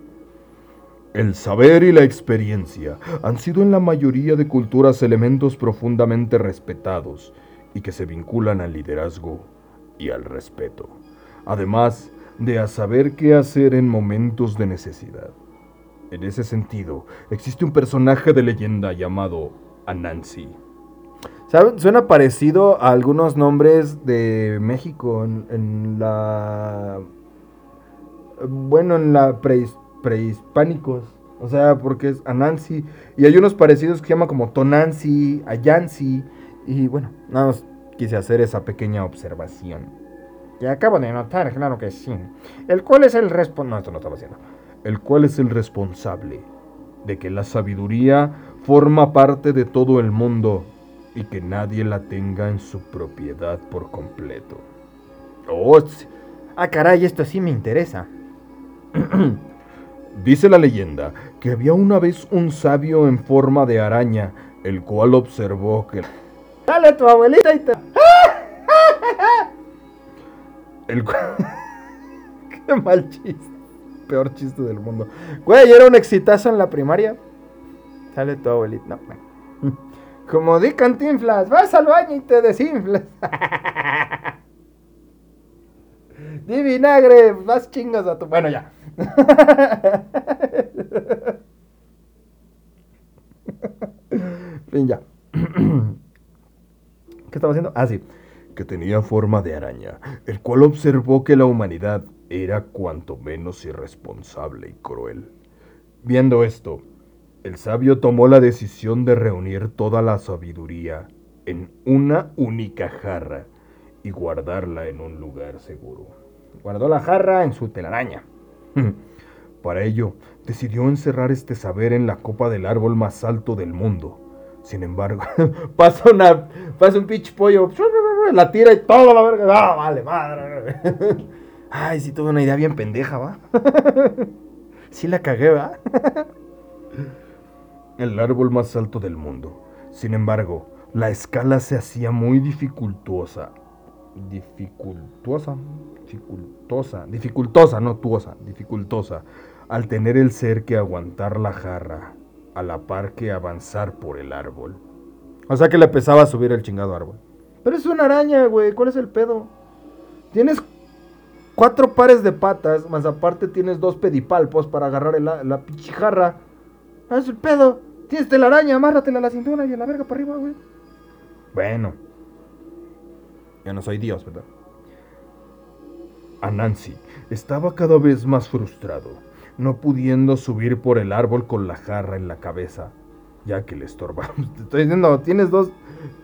El saber y la experiencia han sido en la mayoría de culturas elementos profundamente respetados y que se vinculan al liderazgo y al respeto, además de a saber qué hacer en momentos de necesidad. En ese sentido, existe un personaje de leyenda llamado Anansi. ¿Sabe? Suena parecido a algunos nombres de México en, en la... Bueno, en la prehistoria prehispánicos. O sea, porque es Anansi. Y hay unos parecidos que se llaman como Tonansi, Ayansi. Y bueno, nada más quise hacer esa pequeña observación. Y acabo de notar, claro que sí. El cual es el responsable. No, esto no estaba haciendo. el cual es el responsable de que la sabiduría forma parte de todo el mundo y que nadie la tenga en su propiedad por completo. Oh, ah, caray, esto sí me interesa. Dice la leyenda que había una vez un sabio en forma de araña, el cual observó que Dale tu abuelita y te. el Qué mal chiste. Peor chiste del mundo. Güey, era un exitazo en la primaria. Sale tu abuelita. No, bueno. Como di cantinflas, vas al baño y te desinflas. di vinagre, vas chingas a tu. Bueno, ya. fin, ya. ¿Qué estaba haciendo? Ah, sí. que tenía forma de araña, el cual observó que la humanidad era cuanto menos irresponsable y cruel. Viendo esto, el sabio tomó la decisión de reunir toda la sabiduría en una única jarra y guardarla en un lugar seguro. Guardó la jarra en su telaraña. Para ello, decidió encerrar este saber en la copa del árbol más alto del mundo. Sin embargo, Pasa una. Pasa un pinche pollo. La tira y todo la verga. Ah, vale, madre. Ay, sí, tuve una idea bien pendeja, ¿va? Sí la cagué, ¿va? el árbol más alto del mundo. Sin embargo, la escala se hacía muy dificultosa. Dificultosa, dificultosa, dificultosa, no tuosa, dificultosa, al tener el ser que aguantar la jarra, a la par que avanzar por el árbol. O sea que le pesaba subir el chingado árbol. Pero es una araña, güey. ¿Cuál es el pedo? Tienes cuatro pares de patas, más aparte tienes dos pedipalpos para agarrar la, la pinche jarra. Ah, es el pedo. Tienes telaraña, amárratela a la cintura y a la verga para arriba, güey. Bueno, Yo no soy Dios, ¿verdad? Anansi estaba cada vez más frustrado, no pudiendo subir por el árbol con la jarra en la cabeza, ya que le estorbaba. Te estoy diciendo, tienes dos,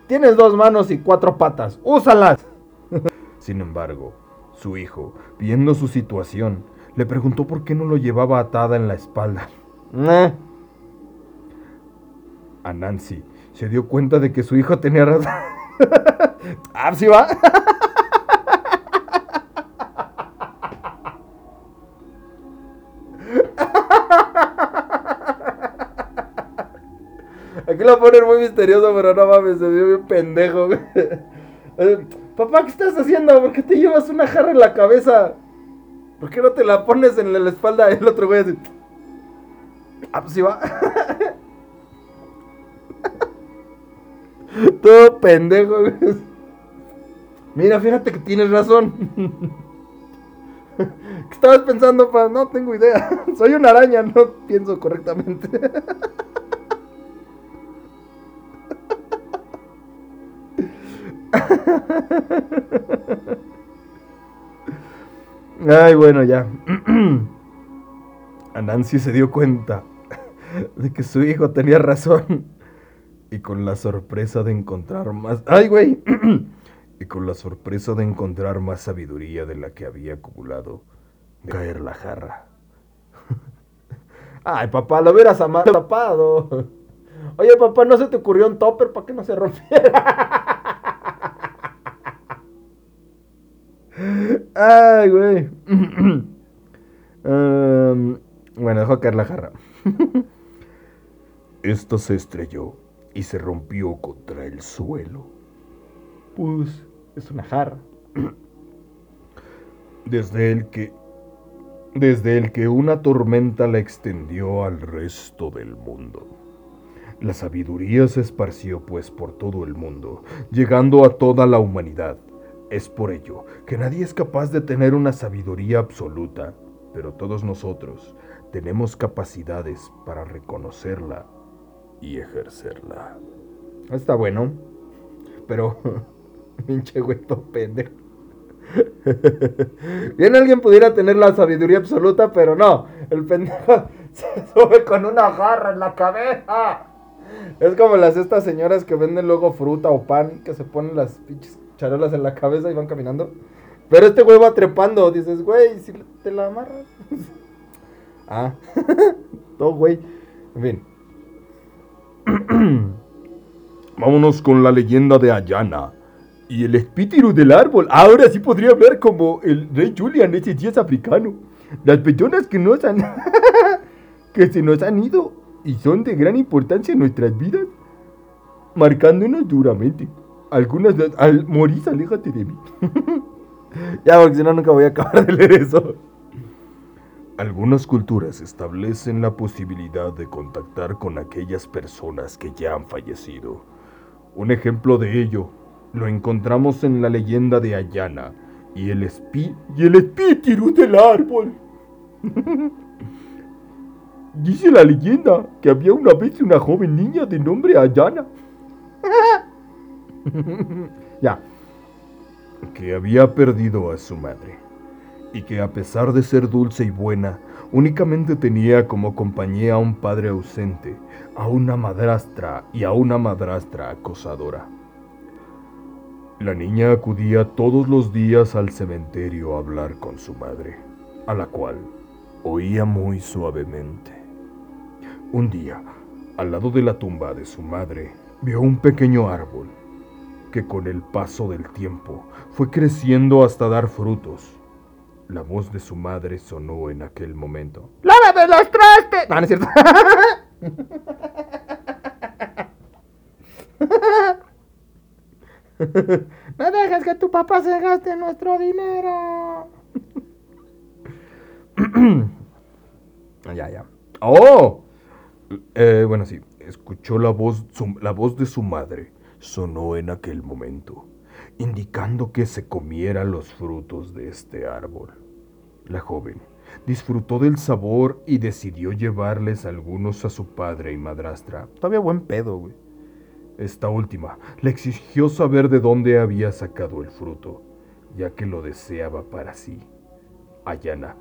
tienes dos manos y cuatro patas. ¡Úsalas! Sin embargo, su hijo, viendo su situación, le preguntó por qué no lo llevaba atada en la espalda. Eh, Anansi se dio cuenta de que su hijo tenía razón. Ah, va. Aquí lo ponen muy misterioso, pero no mames, se vio bien pendejo, Papá, ¿qué estás haciendo? ¿Por qué te llevas una jarra en la cabeza? ¿Por qué no te la pones en la espalda? El otro güey así. Ah, pues va. Pendejo. Mira, fíjate que tienes razón. ¿Qué estabas pensando, pa? No tengo idea. Soy una araña, no pienso correctamente. Ay, bueno, ya. Anansi se dio cuenta de que su hijo tenía razón. Y con la sorpresa de encontrar más... ¡Ay, güey! y con la sorpresa de encontrar más sabiduría de la que había acumulado, caer la jarra. Ay, papá, lo hubieras ama- tapado. Oye, papá, ¿no se te ocurrió un topper para que no se rompiera? Ay, güey. Ah, bueno, dejó caer la jarra. Esta se estrelló y se rompió contra el suelo. Pues es una jarra. Desde el que desde el que una tormenta la extendió al resto del mundo. La sabiduría se esparció pues por todo el mundo, llegando a toda la humanidad. Es por ello que nadie es capaz de tener una sabiduría absoluta, pero todos nosotros tenemos capacidades para reconocerla y ejercerla. Está bueno, pero pinche güey pendejo. Bien alguien pudiera tener la sabiduría absoluta, pero no. El pendejo se sube con una garra en la cabeza. Es como las estas señoras que venden luego fruta o pan, que se ponen las pinches charolas en la cabeza y van caminando. Pero este güey va trepando. Dices, güey, si te la amarras. ah, todo güey. En fin. Vámonos con la leyenda de Ayana y el espíritu del árbol. Ahora sí podría hablar como el rey Julian, ese dios africano. Las personas que nos han. que se nos han ido y son de gran importancia en nuestras vidas, marcándonos duramente. Algunas al morir, aléjate de mí. ya, porque si no, nunca voy a acabar de leer eso. Algunas culturas establecen la posibilidad de contactar con aquellas personas que ya han fallecido. Un ejemplo de ello lo encontramos en la leyenda de Ayana y el, espi y el espíritu del árbol. Dice la leyenda que había una vez una joven niña de nombre Ayana. ya. Que había perdido a su madre. Y que a pesar de ser dulce y buena, únicamente tenía como compañía a un padre ausente, a una madrastra y a una madrastra acosadora. La niña acudía todos los días al cementerio a hablar con su madre, a la cual oía muy suavemente. Un día, al lado de la tumba de su madre, vio un pequeño árbol que con el paso del tiempo fue creciendo hasta dar frutos. La voz de su madre sonó en aquel momento. ¡Lávame los trastes! No, no es cierto. no dejes que tu papá se gaste nuestro dinero. ya, ya. ¡Oh! Eh, bueno, sí. Escuchó la voz, la voz de su madre. Sonó en aquel momento, indicando que se comiera los frutos de este árbol. La joven disfrutó del sabor y decidió llevarles algunos a su padre y madrastra. Todavía buen pedo, güey. Esta última le exigió saber de dónde había sacado el fruto, ya que lo deseaba para sí. Ayana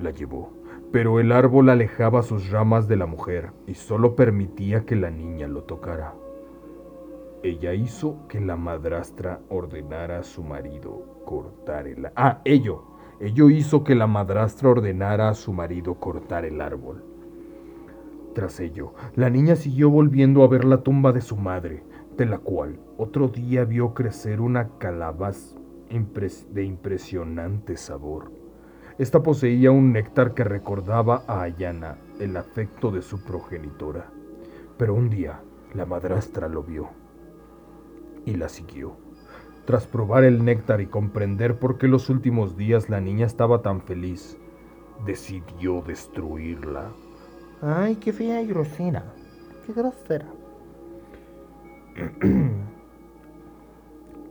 la llevó, pero el árbol alejaba sus ramas de la mujer y solo permitía que la niña lo tocara. Ella hizo que la madrastra ordenara a su marido cortar el... Ah, ello. Ello hizo que la madrastra ordenara a su marido cortar el árbol. Tras ello, la niña siguió volviendo a ver la tumba de su madre, de la cual otro día vio crecer una calabaza de impresionante sabor. Esta poseía un néctar que recordaba a Ayana el afecto de su progenitora. Pero un día la madrastra lo vio y la siguió. Tras probar el néctar y comprender por qué los últimos días la niña estaba tan feliz, decidió destruirla Ay, qué fea y grosera. Qué grosera.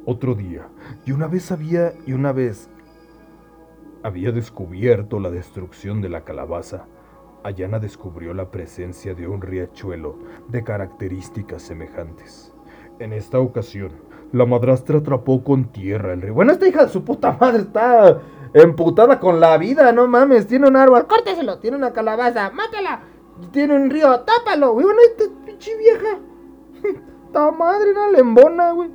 Otro día, y una vez había, y una vez había descubierto la destrucción de la calabaza, Ayana descubrió la presencia de un riachuelo de características semejantes. En esta ocasión, la madrastra atrapó con tierra el río. Bueno, esta hija de su puta madre está emputada con la vida, no mames. Tiene un árbol, córteselo. Tiene una calabaza, mátala tiene un río, tápalo, güey. Bueno, esta pinche vieja. Esta madre, una lembona, güey.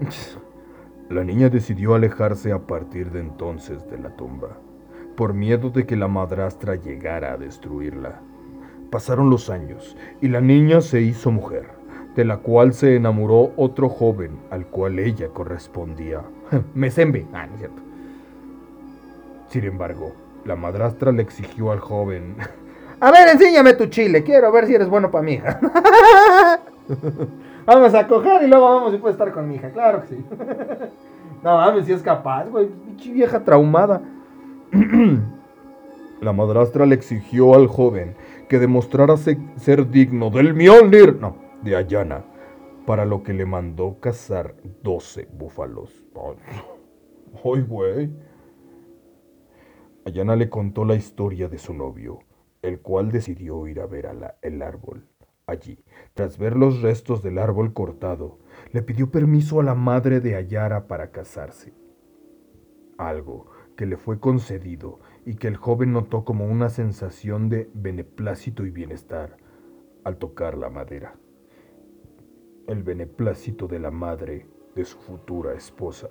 La niña decidió alejarse a partir de entonces de la tumba, por miedo de que la madrastra llegara a destruirla. Pasaron los años y la niña se hizo mujer, de la cual se enamoró otro joven al cual ella correspondía. Mesembe. Ah, no es cierto. Sin embargo, La madrastra le exigió al joven. A ver, enséñame tu chile. Quiero ver si eres bueno para mi hija. vamos a coger y luego vamos y puedes estar con mi hija. Claro que sí. no mames, si es capaz, güey. Vieja traumada. La madrastra le exigió al joven que demostrara ser digno del Mjolnir, no, de Ayana, para lo que le mandó cazar 12 búfalos. ¡Ay, güey! Ayana le contó la historia de su novio, el cual decidió ir a ver el árbol. Allí, tras ver los restos del árbol cortado, le pidió permiso a la madre de Ayara para casarse. Algo que le fue concedido y que el joven notó como una sensación de beneplácito y bienestar al tocar la madera. El beneplácito de la madre de su futura esposa.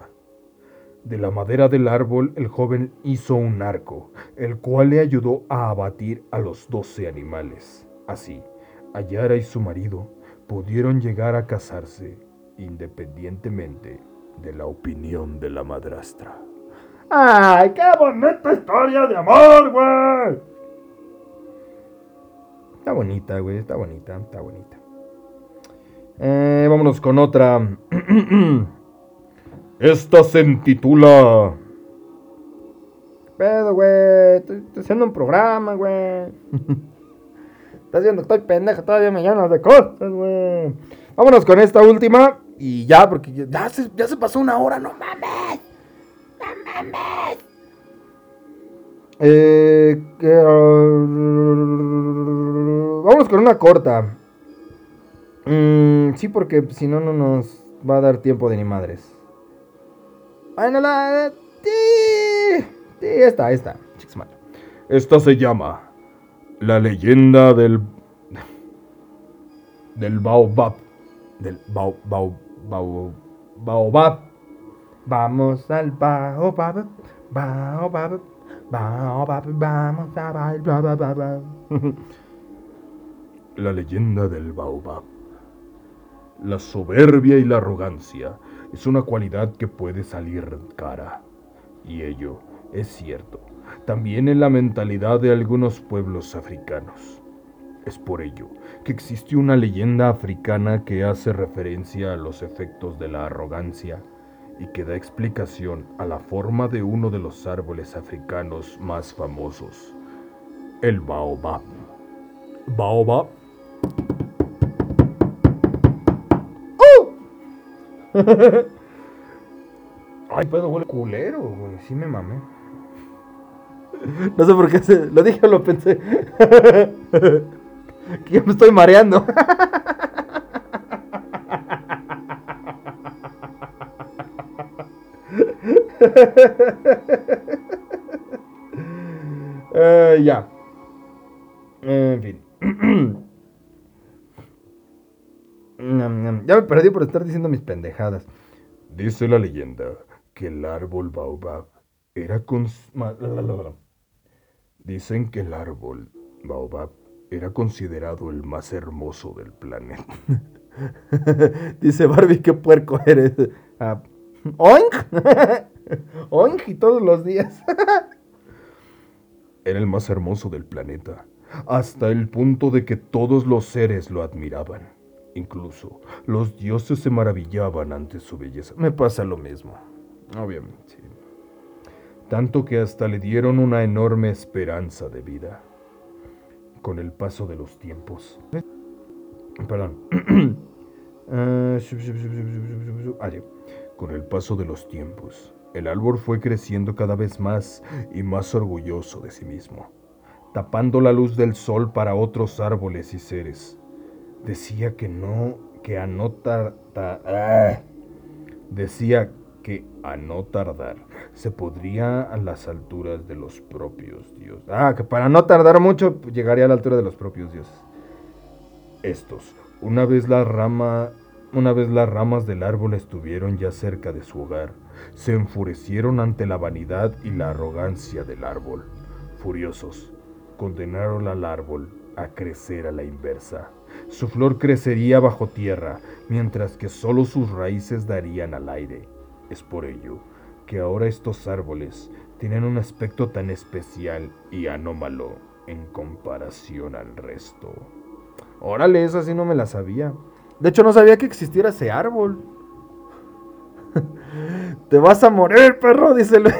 De la madera del árbol el joven hizo un arco, el cual le ayudó a abatir a los doce animales. Así, Ayara y su marido pudieron llegar a casarse independientemente de la opinión de la madrastra. ¡Ay, qué bonita historia de amor, güey! Está bonita, güey, está bonita, está bonita. Eh, vámonos con otra. Esta se intitula... ¿Qué pedo, güey? Estoy, haciendo un programa, güey. Estás viendo que estoy pendeja, todavía me llenas de cosas, güey. Vámonos con esta última y ya, porque ya se, ya se pasó una hora, no mames. Eh, vamos con una corta. Mm, sí, porque si no, no nos va a dar tiempo de ni madres. Ay, no la. Sí, sí, esta, esta. Esta se llama La leyenda del. Del Baobab. Del Bao, Bao, Bao, Baobab. Vamos al baobab, baobab, baobab, vamos a bailar, La leyenda del baobab. La soberbia y la arrogancia es una cualidad que puede salir cara. Y ello es cierto, también en la mentalidad de algunos pueblos africanos. Es por ello que existe una leyenda africana que hace referencia a los efectos de la arrogancia y que da explicación a la forma de uno de los árboles africanos más famosos, el baobab. Baobab. Ay, puedo huele culero, güey. Sí me mamé. No sé por qué se... lo dije o lo pensé. que yo me estoy mareando. Eh, ya. En fin. ya me perdí por estar diciendo mis pendejadas. Dice la leyenda que el árbol baobab era con... Dicen que el árbol baobab era considerado el más hermoso del planeta. Dice Barbie, qué puerco eres. Ah, ¡Oink! ¡Oink! Y todos los días. Era el más hermoso del planeta, hasta el punto de que todos los seres lo admiraban. Incluso los dioses se maravillaban ante su belleza. Me pasa lo mismo, obviamente. Tanto que hasta le dieron una enorme esperanza de vida. Con el paso de los tiempos. Perdón. Con el paso de los tiempos, el árbol fue creciendo cada vez más y más orgulloso de sí mismo, tapando la luz del sol para otros árboles y seres. Decía que no, que a no tardar, ah, decía que a no tardar se podría a las alturas de los propios dioses. Ah, que para no tardar mucho llegaría a la altura de los propios dioses. Estos, una vez la rama una vez las ramas del árbol estuvieron ya cerca de su hogar, se enfurecieron ante la vanidad y la arrogancia del árbol. Furiosos, condenaron al árbol a crecer a la inversa. Su flor crecería bajo tierra, mientras que solo sus raíces darían al aire. Es por ello que ahora estos árboles tienen un aspecto tan especial y anómalo en comparación al resto. Órale, esa sí no me la sabía. De hecho, no sabía que existiera ese árbol. Te vas a morir, perro, dice Luis.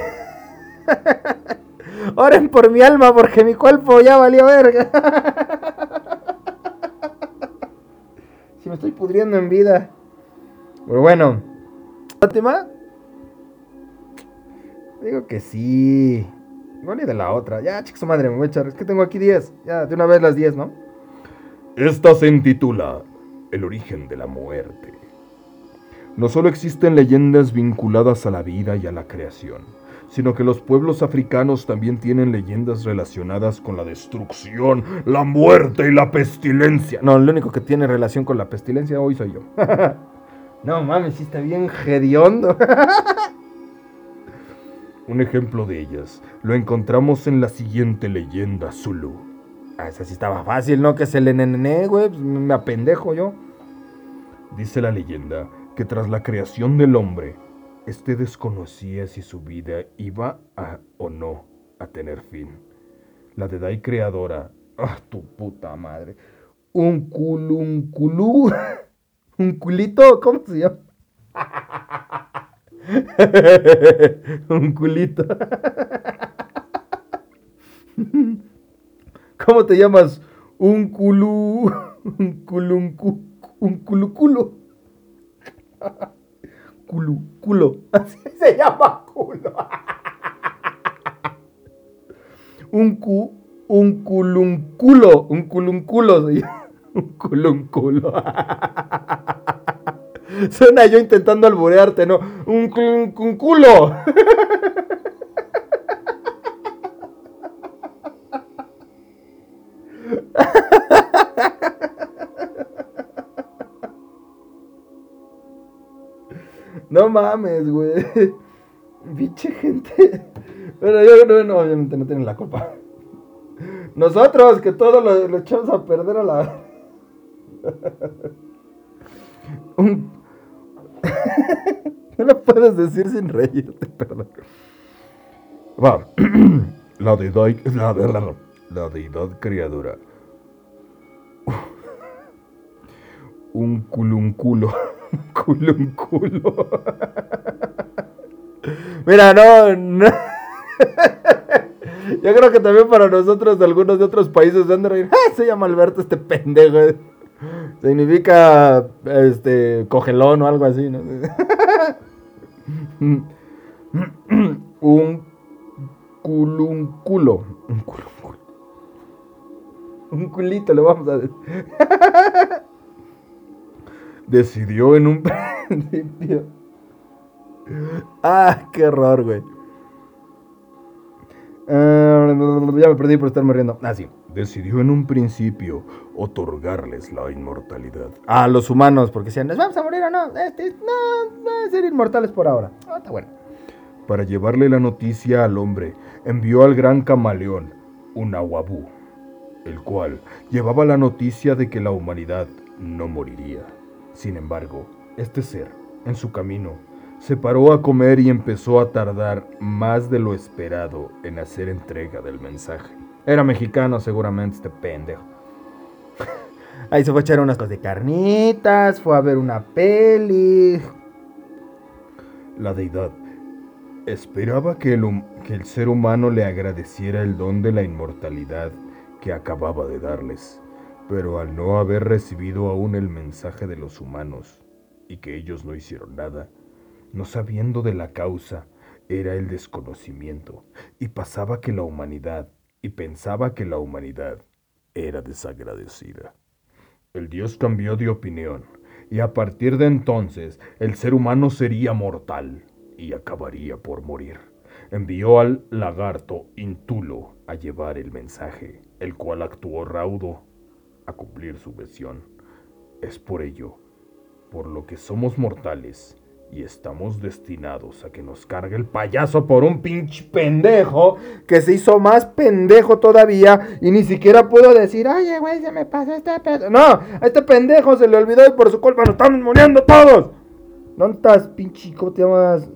Oren por mi alma porque mi cuerpo ya valió verga. me estoy pudriendo en vida. Pero bueno. ¿Fátima? Digo que sí. No ni de la otra. Ya, chicos, madre, me voy a echar. Es que tengo aquí 10. Ya, de una vez las 10, ¿no? Esta se intitula El origen de la muerte. No solo existen leyendas vinculadas a la vida y a la creación, sino que los pueblos africanos también tienen leyendas relacionadas con la destrucción, la muerte y la pestilencia. No, el único que tiene relación con la pestilencia hoy soy yo. no mames, sí está bien hediondo. Un ejemplo de ellas lo encontramos en la siguiente leyenda Zulu. Ah, esa sí estaba fácil, ¿no? Que se le nené, güey. Pues me apendejo yo. Dice la leyenda que tras la creación del hombre, este desconocía si su vida iba a o no a tener fin. La Dedai creadora, ah, tu puta madre, un culo, un culú, un culito, ¿cómo se llama? un culito. ¿Cómo te llamas? Un culú, un culú, un, cu, un culu culo. Culo, culo. Así se llama culo. Un cu, un culunculo. Un culunculo. Un culunculo. Suena yo intentando alburearte, ¿no? Un, un No mames, güey. Biche gente. Pero yo no, no, obviamente no tienen la culpa. Nosotros, que todo lo, echamos a perder a la. Un... no lo puedes decir sin reírte, perdón. Va. La deidad, la, la, la deidad creadora. Un culunculo. culo un culo. Mira, no. Yo creo que también para nosotros de algunos de otros países Android, ¡ah! se llama Alberto este pendejo. Significa este cogelón o algo así, ¿no? un culunculo. Un culunculo. Un culito le vamos a decir decidió en un principio. Ah, qué horror, güey. Uh, ya me perdí por estarme riendo. Ah, sí. Decidió en un principio otorgarles la inmortalidad. A los humanos, porque si nos vamos a morir o no. Este, no, van a ser inmortales por ahora. Ah, está bueno. Para llevarle la noticia al hombre, envió al gran camaleón, un aguabú, el cual llevaba la noticia de que la humanidad no moriría. Sin embargo, este ser, en su camino, se paró a comer y empezó a tardar más de lo esperado en hacer entrega del mensaje. Era mexicano seguramente este pendejo. Ahí se fue a echar unas cosas de carnitas, fue a ver una peli. La deidad esperaba que el, que el ser humano le agradeciera el don de la inmortalidad que acababa de darles pero al no haber recibido aún el mensaje de los humanos, y que ellos no hicieron nada, no sabiendo de la causa, era el desconocimiento, y pasaba que la humanidad, y pensaba que la humanidad era desagradecida. El Dios cambió de opinión, y a partir de entonces el ser humano sería mortal y acabaría por morir. Envió al lagarto Intulo a llevar el mensaje, el cual actuó raudo a cumplir su visión. Es por ello, por lo que somos mortales y estamos destinados a que nos cargue el payaso por un pinche pendejo que se hizo más pendejo todavía y ni siquiera pudo decir, oye, güey, se me pasó este pedo. No, a este pendejo se le olvidó y por su culpa nos estamos muriendo todos. ¿Dónde estás, pinche? ¿Cómo te llamas?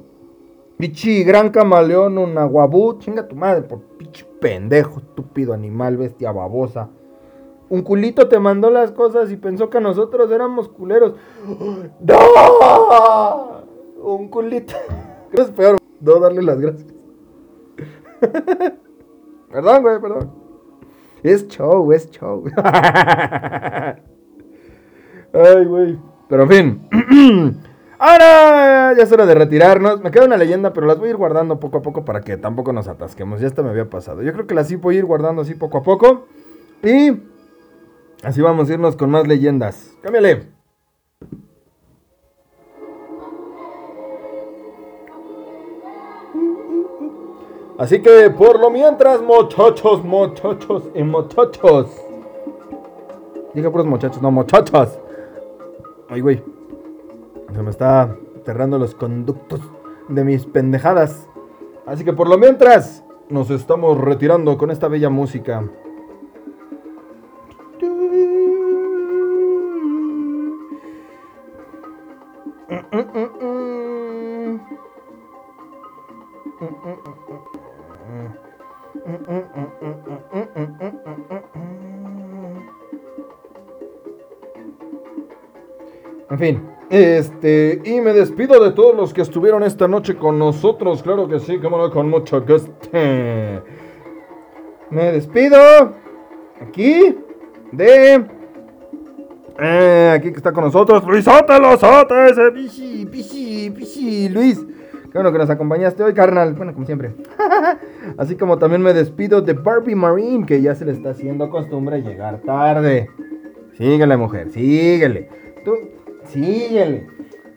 Pichi gran camaleón, un aguabú. Chinga tu madre por pinche pendejo, estúpido animal, bestia babosa. Un culito te mandó las cosas y pensó que nosotros éramos culeros. ¡No! Un culito. Es peor no darle las gracias. perdón, güey, perdón. Es show, es show. Ay, güey. Pero en fin. Ahora ya es hora de retirarnos. Me queda una leyenda, pero las voy a ir guardando poco a poco para que tampoco nos atasquemos. Ya esta me había pasado. Yo creo que las sí voy a ir guardando así poco a poco. Y así vamos a irnos con más leyendas. Cámbiale. Así que por lo mientras, muchachos, muchachos y muchachos. Dije puros muchachos, no muchachos. Ay, güey. Se me está cerrando los conductos de mis pendejadas. Así que por lo mientras, nos estamos retirando con esta bella música. En fin, este, y me despido de todos los que estuvieron esta noche con nosotros, claro que sí, como no, con mucho gusto. Me despido aquí de eh, aquí que está con nosotros, Luisote Losote, ese pichi, pichi, pichi, Luis. Qué bueno que nos acompañaste hoy, carnal. Bueno, como siempre. Así como también me despido de Barbie Marine, que ya se le está haciendo costumbre llegar tarde. Síguele, mujer, síguele. Tú, síguele.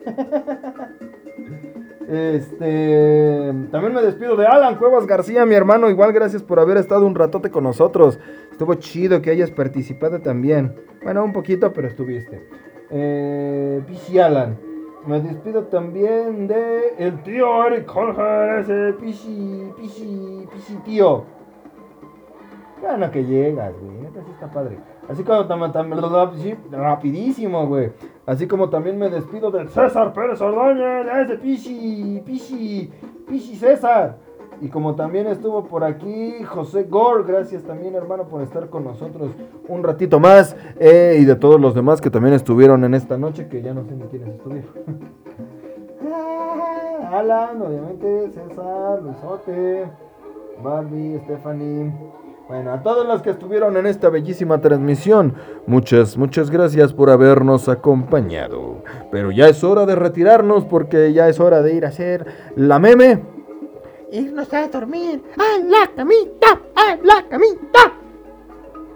Este, también me despido de Alan Cuevas García, mi hermano. Igual gracias por haber estado un ratote con nosotros. Estuvo chido que hayas participado también. Bueno, un poquito, pero estuviste. Eh, Pichi Alan. Me despido también de el tío Eric Jorge, ese Pichi, Pichi, Pichi tío. Bueno, que llegas, güey. Neta sí está padre. Así como sí, rapidísimo, güey. Así como también me despido del César Pérez Ordóñez, ese Pichi, Pichi, Pichi César. Y como también estuvo por aquí José Gore, gracias también hermano por estar con nosotros un ratito más. Eh, y de todos los demás que también estuvieron en esta noche, que ya no sé ni quiénes estuvieron. Alan, obviamente, César, Luisote, Barbie, Stephanie. Bueno, a todos los que estuvieron en esta bellísima transmisión, muchas, muchas gracias por habernos acompañado. Pero ya es hora de retirarnos porque ya es hora de ir a hacer la meme. Irnos a dormir a la camita, a la camita.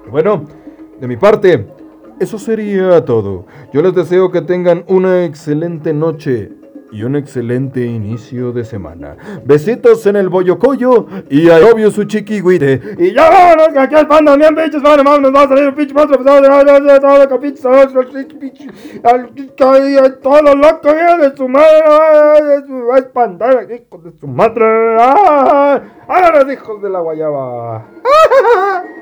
Bueno, de mi parte, eso sería todo. Yo les deseo que tengan una excelente noche y un excelente inicio de semana. Besitos en el boyocoyo y a obvio su chiquihuite. Y ya vámonos, que aquí al panda, bien pinches, vale, nos va a salir un pinche monstruo, pesado todo lo que pinche, todo lo loco de su madre, va a espantar, hijo de su madre. ¡Ah! ¡Ah, los hijos de la guayaba!